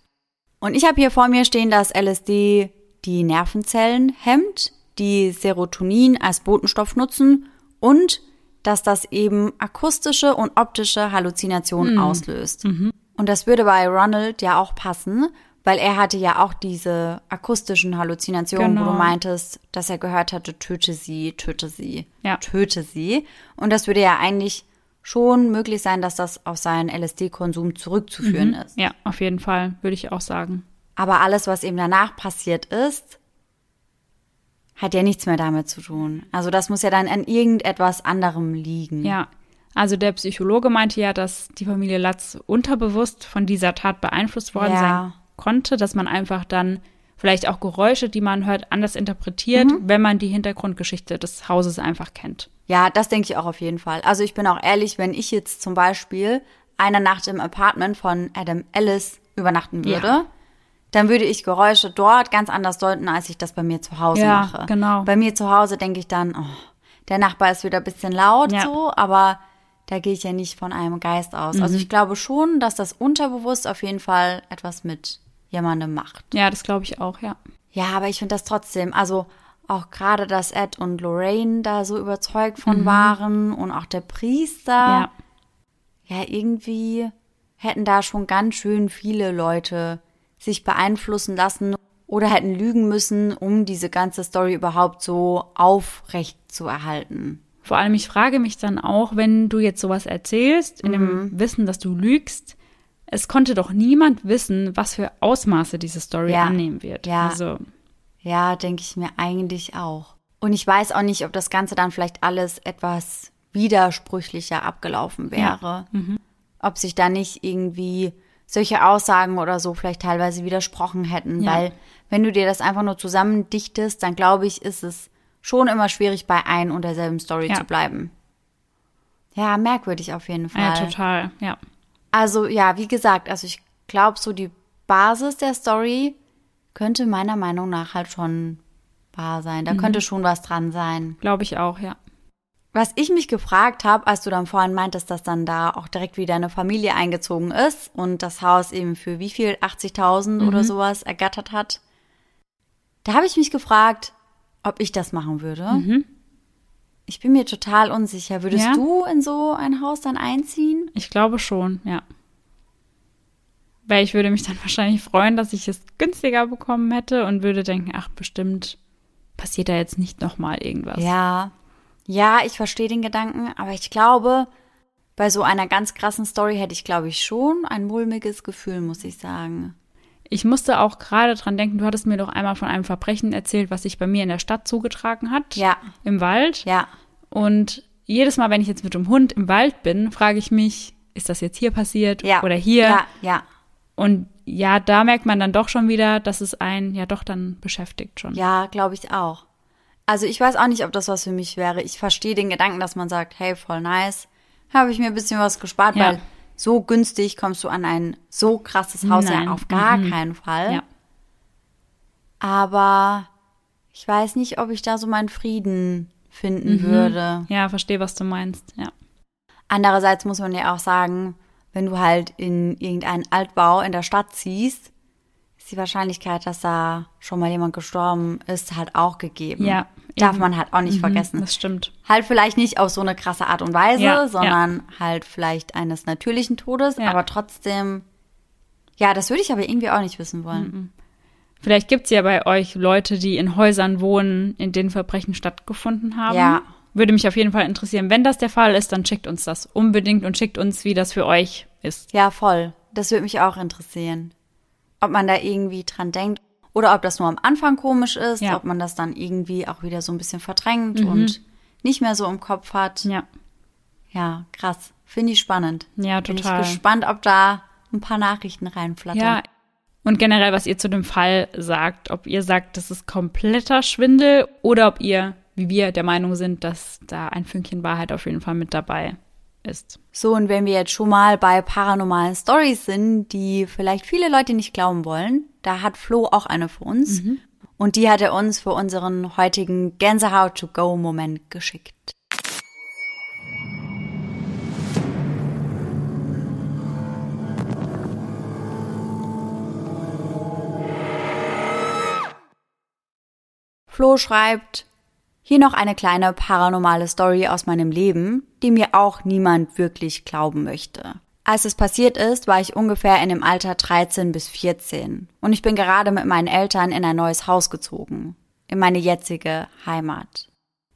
Und ich habe hier vor mir stehen, dass LSD die Nervenzellen hemmt, die Serotonin als Botenstoff nutzen und dass das eben akustische und optische Halluzinationen auslöst. Und das würde bei Ronald ja auch passen, weil er hatte ja auch diese akustischen Halluzinationen, wo Genau. du meintest, dass er gehört hatte, töte sie, töte sie, Ja. töte sie. Und das würde ja eigentlich schon möglich sein, dass das auf seinen LSD-Konsum zurückzuführen ist. Ja, auf jeden Fall, würde ich auch sagen. Aber alles, was eben danach passiert ist, hat ja nichts mehr damit zu tun. Also das muss ja dann an irgendetwas anderem liegen. Ja. Also der Psychologe meinte ja, dass die Familie Latz unterbewusst von dieser Tat beeinflusst worden Ja. sein konnte, dass man einfach dann vielleicht auch Geräusche, die man hört, anders interpretiert, wenn man die Hintergrundgeschichte des Hauses einfach kennt. Ja, das denke ich auch auf jeden Fall. Also ich bin auch ehrlich, wenn ich jetzt zum Beispiel eine Nacht im Apartment von Adam Ellis übernachten würde, Ja. dann würde ich Geräusche dort ganz anders deuten, als ich das bei mir zu Hause Ja, mache. genau. Bei mir zu Hause denke ich dann, oh, der Nachbar ist wieder ein bisschen laut Ja. so, aber da gehe ich ja nicht von einem Geist aus. Mhm. Also ich glaube schon, dass das unterbewusst auf jeden Fall etwas mit jemandem macht. Ja, das glaube ich auch, ja. Ja, aber ich finde das trotzdem, also auch gerade, dass Ed und Lorraine da so überzeugt von waren und auch der Priester, Mhm. Ja. ja, irgendwie hätten da schon ganz schön viele Leute sich beeinflussen lassen oder hätten lügen müssen, um diese ganze Story überhaupt so aufrecht zu erhalten. Vor allem, ich frage mich dann auch, wenn du jetzt sowas erzählst, in dem Wissen, dass du lügst, es konnte doch niemand wissen, was für Ausmaße diese Story Ja. annehmen wird. Ja. Also, Ja, denke ich mir eigentlich auch. Und ich weiß auch nicht, ob das Ganze dann vielleicht alles etwas widersprüchlicher abgelaufen wäre. Ob sich da nicht irgendwie solche Aussagen oder so vielleicht teilweise widersprochen hätten. Ja. Weil wenn du dir das einfach nur zusammendichtest, dann glaube ich, ist es schon immer schwierig, bei ein und derselben Story Ja. zu bleiben. Ja, merkwürdig auf jeden Fall. ja, total, ja. Also ja, wie gesagt, also ich glaube, so die Basis der Story könnte meiner Meinung nach halt schon wahr sein. Da könnte schon was dran sein. Glaube ich auch, ja. Was ich mich gefragt habe, als du dann vorhin meintest, dass dann da auch direkt wieder eine Familie eingezogen ist und das Haus eben für wie viel 80.000 oder sowas ergattert hat, da habe ich mich gefragt, ob ich das machen würde. Ich bin mir total unsicher. Würdest Ja? du in so ein Haus dann einziehen? Ich glaube schon, ja. Weil ich würde mich dann wahrscheinlich freuen, dass ich es günstiger bekommen hätte und würde denken, ach, bestimmt passiert da jetzt nicht nochmal irgendwas. Ja, ja, ich verstehe den Gedanken, aber ich glaube, bei so einer ganz krassen Story hätte ich, glaube ich, schon ein mulmiges Gefühl, muss ich sagen. Ich musste auch gerade dran denken, du hattest mir doch einmal von einem Verbrechen erzählt, was sich bei mir in der Stadt zugetragen hat. Ja. Im Wald. Ja, Und jedes Mal, wenn ich jetzt mit dem Hund im Wald bin, frage ich mich, ist das jetzt hier passiert ja. oder hier? Ja, ja, Und ja, da merkt man dann doch schon wieder, dass es einen ja doch dann beschäftigt schon. ja, glaube ich auch. Also ich weiß auch nicht, ob das was für mich wäre. Ich verstehe den Gedanken, dass man sagt, hey, voll nice, habe ich mir ein bisschen was gespart, Ja. weil so günstig kommst du an ein so krasses Haus Nein. ja auf gar Mhm. keinen Fall. Ja. Aber ich weiß nicht, ob ich da so meinen Frieden finden Mhm. würde. Ja, verstehe, was du meinst. Ja. Andererseits muss man ja auch sagen, wenn du halt in irgendeinen Altbau in der Stadt ziehst, ist die Wahrscheinlichkeit, dass da schon mal jemand gestorben ist, halt auch gegeben. Ja, Darf eben. man halt auch nicht Mhm, vergessen. Das stimmt. Halt vielleicht nicht auf so eine krasse Art und Weise, Ja, sondern halt vielleicht eines natürlichen Todes, Ja. aber trotzdem, ja, das würde ich aber irgendwie auch nicht wissen wollen. Mhm. Vielleicht gibt's ja bei euch Leute, die in Häusern wohnen, in denen Verbrechen stattgefunden haben. Ja. Würde mich auf jeden Fall interessieren. Wenn das der Fall ist, dann schickt uns das unbedingt und schickt uns, wie das für euch ist. Ja, voll. Das würde mich auch interessieren. Ob man da irgendwie dran denkt oder ob das nur am Anfang komisch ist, Ja. Mhm. ob man das dann irgendwie auch wieder so ein bisschen verdrängt und nicht mehr so im Kopf hat. Ja. Ja, krass. Finde ich spannend. Ja, Bin ich total. gespannt, ob da ein paar Nachrichten reinflattern. Ja. Und generell, was ihr zu dem Fall sagt, ob ihr sagt, das ist kompletter Schwindel oder ob ihr, wie wir, der Meinung sind, dass da ein Fünkchen Wahrheit auf jeden Fall mit dabei ist. So, und wenn wir jetzt schon mal bei paranormalen Stories sind, die vielleicht viele Leute nicht glauben wollen, da hat Flo auch eine für uns. Und die hat er uns für unseren heutigen Gänsehaut-to-go-Moment geschickt. Flo schreibt, hier noch eine kleine paranormale Story aus meinem Leben, die mir auch niemand wirklich glauben möchte. Als es passiert ist, war ich ungefähr in dem Alter 13 bis 14 und ich bin gerade mit meinen Eltern in ein neues Haus gezogen, in meine jetzige Heimat.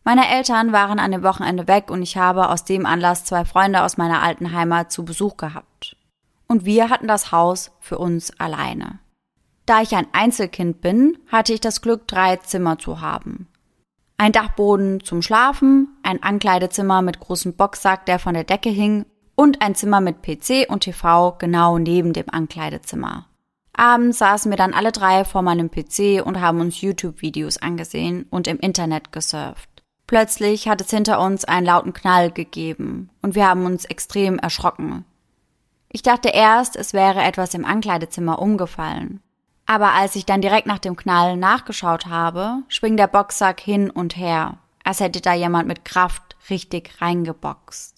Meine Eltern waren an dem Wochenende weg und ich habe aus dem Anlass zwei Freunde aus meiner alten Heimat zu Besuch gehabt. Und wir hatten das Haus für uns alleine. Da ich ein Einzelkind bin, hatte ich das Glück, drei Zimmer zu haben. Ein Dachboden zum Schlafen, ein Ankleidezimmer mit großem Boxsack, der von der Decke hing, und ein Zimmer mit PC und TV genau neben dem Ankleidezimmer. Abends saßen wir dann alle drei vor meinem PC und haben uns YouTube-Videos angesehen und im Internet gesurft. Plötzlich hat es hinter uns einen lauten Knall gegeben und wir haben uns extrem erschrocken. Ich dachte erst, es wäre etwas im Ankleidezimmer umgefallen. Aber als ich dann direkt nach dem Knall nachgeschaut habe, schwingt der Boxsack hin und her, als hätte da jemand mit Kraft richtig reingeboxt.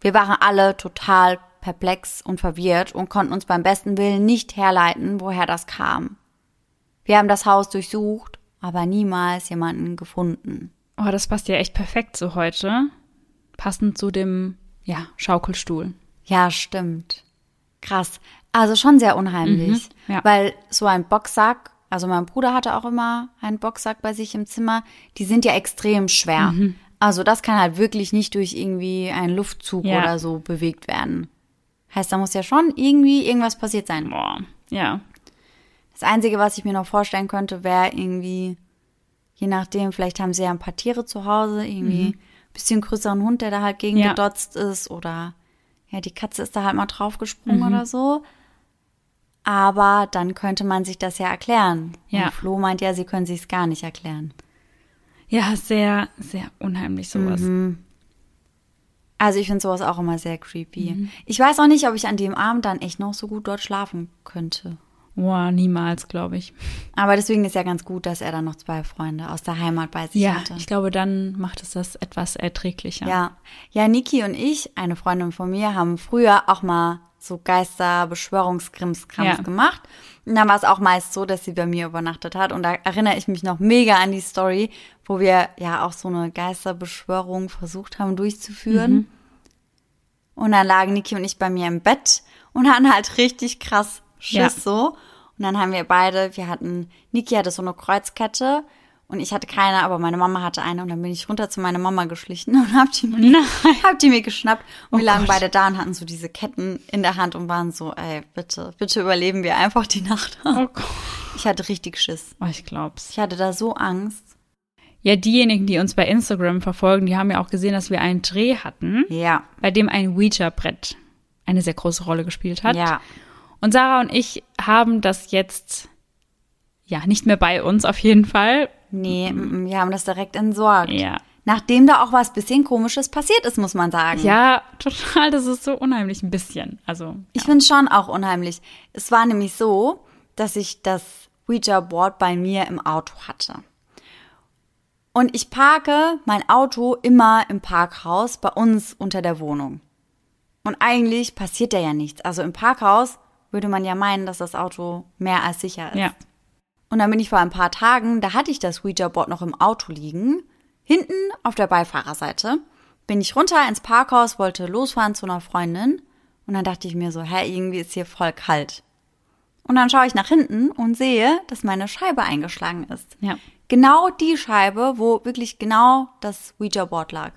Wir waren alle total perplex und verwirrt und konnten uns beim besten Willen nicht herleiten, woher das kam. Wir haben das Haus durchsucht, aber niemals jemanden gefunden. Oh, das passt ja echt perfekt zu heute. Passend zu dem, ja, Schaukelstuhl. Ja, stimmt. Krass. Also schon sehr unheimlich. Mhm, ja. Weil so ein Boxsack, also mein Bruder hatte auch immer einen Boxsack bei sich im Zimmer, die sind ja extrem schwer. Mhm. Also das kann halt wirklich nicht durch irgendwie einen Luftzug Ja. oder so bewegt werden. Heißt, da muss ja schon irgendwie irgendwas passiert sein. Boah, ja. Das Einzige, was ich mir noch vorstellen könnte, wäre irgendwie, je nachdem, vielleicht haben sie ja ein paar Tiere zu Hause, irgendwie ein bisschen größeren Hund, der da halt gegen Mhm. Ja. gedotzt ist oder ja, die Katze ist da halt mal draufgesprungen Mhm. oder so. Aber dann könnte man sich das ja erklären. Ja. Und Flo meint ja, sie können sich es gar nicht erklären. Ja, sehr, sehr unheimlich sowas. Mhm. Also ich finde sowas auch immer sehr creepy. Mhm. Ich weiß auch nicht, ob ich an dem Abend dann echt noch so gut dort schlafen könnte. Boah, niemals, glaube ich. Aber deswegen ist ja ganz gut, dass er dann noch zwei Freunde aus der Heimat bei sich Ja, hatte. ich glaube, dann macht es das etwas erträglicher. Ja. Ja, Niki und ich, eine Freundin von mir, haben früher auch mal so Geister-Beschwörungskrimskrams Ja. gemacht. Und dann war es auch meist so, dass sie bei mir übernachtet hat. Und da erinnere ich mich noch mega an die Story, wo wir ja auch so eine Geisterbeschwörung versucht haben durchzuführen. Mhm. Und dann lagen Niki und ich bei mir im Bett und hatten halt richtig krass Schiss Ja. so. Und dann haben wir beide, wir hatten, Niki hatte so eine Kreuzkette und ich hatte keine, aber meine Mama hatte eine und dann bin ich runter zu meiner Mama geschlichen und hab die mir, hab die mir geschnappt und Oh wir lagen Gott. beide da und hatten so diese Ketten in der Hand und waren so, ey, bitte, bitte überleben wir einfach die Nacht. Oh Gott. Ich hatte richtig Schiss. Oh, ich glaub's. Ich hatte da so Angst. Ja, diejenigen, die uns bei Instagram verfolgen, die haben ja auch gesehen, dass wir einen Dreh hatten, Ja. bei dem ein Ouija-Brett eine sehr große Rolle gespielt hat. Ja. Und Sarah und ich haben das jetzt, ja, nicht mehr bei uns auf jeden Fall. Nee, wir haben das direkt entsorgt. Ja. Nachdem da auch was bisschen komisches passiert ist, muss man sagen. Ja, total, das ist so unheimlich ein bisschen. Also, Ich finde es schon auch unheimlich. Es war nämlich so, dass ich das Ouija-Board bei mir im Auto hatte. Und ich parke mein Auto immer im Parkhaus bei uns unter der Wohnung. Und eigentlich passiert da ja nichts. Also im Parkhaus würde man ja meinen, dass das Auto mehr als sicher ist. Ja. Und dann bin ich vor ein paar Tagen, da hatte ich das Ouija-Board noch im Auto liegen, hinten auf der Beifahrerseite. Bin ich runter ins Parkhaus, wollte losfahren zu einer Freundin und dann dachte ich mir so, hä, irgendwie ist hier voll kalt. Und dann schaue ich nach hinten und sehe, dass meine Scheibe eingeschlagen ist. Ja. Genau die Scheibe, wo wirklich genau das Ouija-Board lag.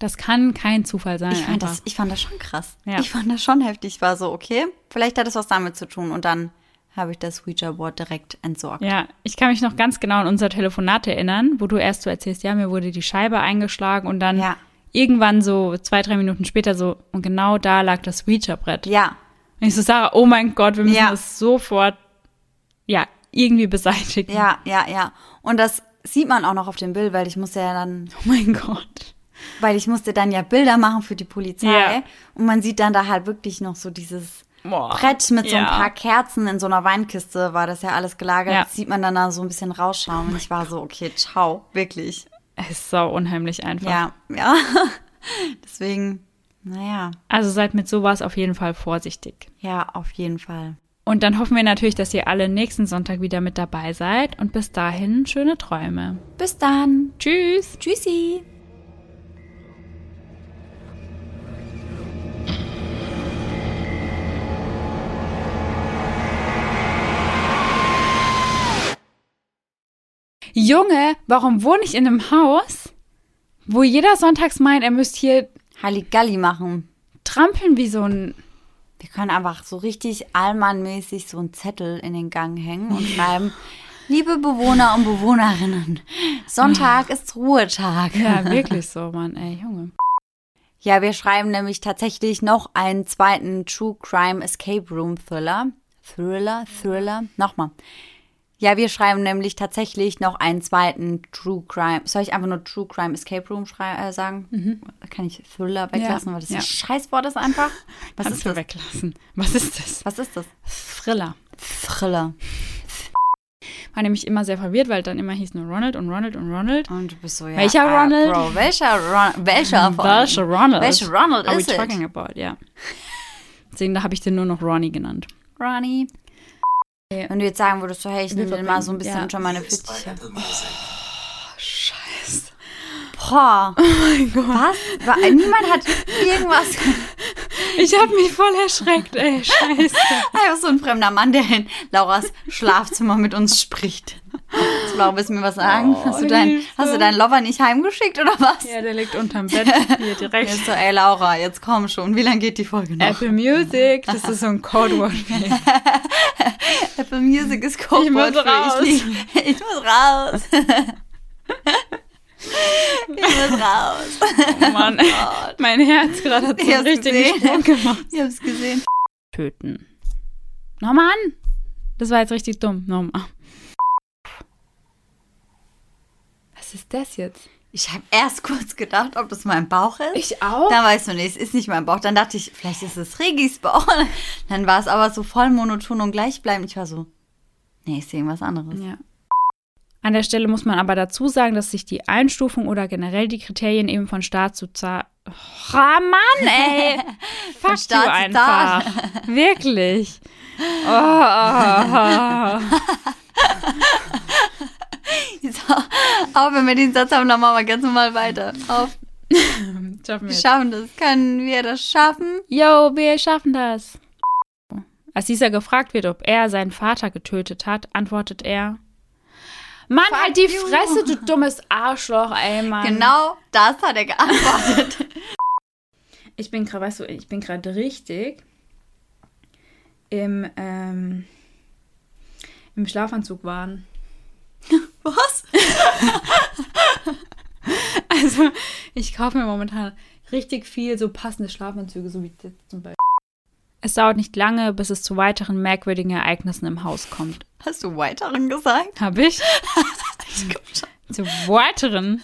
Das kann kein Zufall sein. Ich fand, einfach. das, ich fand das schon krass. Ja. Ich fand das schon heftig. Ich war so, okay, vielleicht hat es was damit zu tun. Und dann habe ich das Ouija-Board direkt entsorgt. Ja, ich kann mich noch ganz genau an unser Telefonat erinnern, wo du erst so erzählst, ja, mir wurde die Scheibe eingeschlagen und dann Ja. irgendwann so zwei, drei Minuten später so, und genau da lag das Ouija-Brett. Ja, Und ich so, Sarah, oh mein Gott, wir müssen Ja. das sofort, ja, irgendwie beseitigen. ja, ja, ja. Und das sieht man auch noch auf dem Bild, weil ich musste ja dann, Oh mein Gott. Weil ich musste dann ja Bilder machen für die Polizei. Ja. Und man sieht dann da halt wirklich noch so dieses Boah. Brett mit so ein Ja. paar Kerzen in so einer Weinkiste war das ja alles gelagert. Ja. Das sieht man dann da so ein bisschen rausschauen. Und ich war so, okay, ciao, wirklich. Es ist so unheimlich einfach. Ja, ja. Deswegen, naja, Also seid mit sowas auf jeden Fall vorsichtig. ja, auf jeden Fall. Und dann hoffen wir natürlich, dass ihr alle nächsten Sonntag wieder mit dabei seid. Und bis dahin schöne Träume. Bis dann. Tschüss. Tschüssi. Junge, warum wohne ich in einem Haus, wo jeder sonntags meint, er müsste hier Halligalli machen. trampeln wie so ein. Wir können einfach so richtig allmannmäßig so einen Zettel in den Gang hängen und schreiben, liebe Bewohner und Bewohnerinnen, Sonntag ist Ruhetag. Ja, wirklich so, Mann, ey, Junge. Ja, wir schreiben nämlich tatsächlich noch einen zweiten True Crime Escape Room Thriller. Thriller, Thriller, nochmal. Ja, wir schreiben nämlich tatsächlich noch einen zweiten True Crime. Soll ich einfach nur True Crime Escape Room äh, sagen? Kann ich Thriller weglassen, weil das ja. ein Scheißwort ist einfach. Was Kannst ist das? weglassen. Was ist das? Was ist das? Thriller. Thriller. War nämlich immer sehr verwirrt, weil dann immer hieß nur Ronald und Ronald und Ronald. Und du bist so, ja. Welcher äh, Ronald? Bro, welcher Ron welcher von? Welcher Ronald? Welcher Ronald Are we ist es? talking about, ja. Deswegen, da habe ich den nur noch Ronnie genannt. Ronnie. Wenn du jetzt sagen würdest, so, hey, ich nehme mal so ein bisschen ja. schon. Apple Music. Scheiße. Boah. Oh mein Gott. Was? Wa- Niemand hat irgendwas. Ich habe mich voll erschreckt, ey. Scheiße. Einfach so ein fremder Mann, der in Lauras Schlafzimmer mit uns spricht. Jetzt, Laura, willst du mir was sagen? Oh, hast, du dein, hast du deinen Lover nicht heimgeschickt oder was? Ja, der liegt unterm Bett hier direkt. Jetzt so, ey Laura, jetzt komm schon. Wie lange geht die Folge noch? Apple Music, das ist so ein Codewort. Apple Music ist Codewort Ich muss raus. Ich, ich muss raus. ich muss raus. Oh Mann, mein Herz gerade hat so einen richtigen gesehen. Sprung gemacht. Ich hab's gesehen. Töten. Nochmal an. Das war jetzt richtig dumm. Nochmal. Was ist das jetzt? Ich habe erst kurz gedacht, ob das mein Bauch ist. Ich auch? Dann ich so, nee, es ist nicht mein Bauch. Dann dachte ich, vielleicht ist es Regis Bauch. Dann war es aber so voll monoton und gleichbleibend. Ich war so, nee, ich sehe irgendwas anderes. Ja. An der Stelle muss man aber dazu sagen, dass sich die Einstufung oder generell die Kriterien eben von Staat zu Zahl. Oh, Mann, ey! Fuck Staat zu einfach. Wirklich. Oh. So, aber wenn wir den Satz haben, dann machen wir ganz normal weiter. Auf. Schaffen wir schaffen das. Können wir das schaffen? Yo, wir schaffen das. Als dieser gefragt wird, ob er seinen Vater getötet hat, antwortet er: Mann, Fuck halt die you. Fresse, du dummes Arschloch, ey, Mann. Genau das hat er geantwortet. Ich bin gerade, weißt du, ich bin gerade richtig im, ähm, im Schlafanzug waren. Was? Also, ich kaufe mir momentan richtig viel so passende Schlafanzüge, so wie das zum Beispiel. Es dauert nicht lange, bis es zu weiteren merkwürdigen Ereignissen im Haus kommt. Hast du weiteren gesagt? Hab ich? Ich komm schon. Zu weiteren?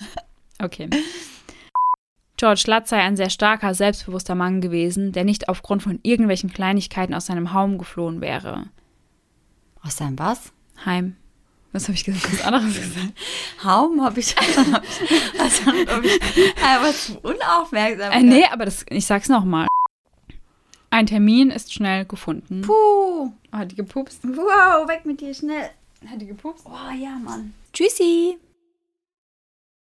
Okay. George Latz sei ein sehr starker, selbstbewusster Mann gewesen, der nicht aufgrund von irgendwelchen Kleinigkeiten aus seinem Heim geflohen wäre. Aus deinem was? Heim. Was habe ich gesagt? Was anderes gesagt? Haum habe ich. ich also, ob ich einfach zu unaufmerksam. Äh, nee, aber das, ich sag's nochmal. Ein Termin ist schnell gefunden. Puh. Hat die gepupst? Wow, weg mit dir, schnell. Hat die gepupst? Oh ja, Mann. Tschüssi.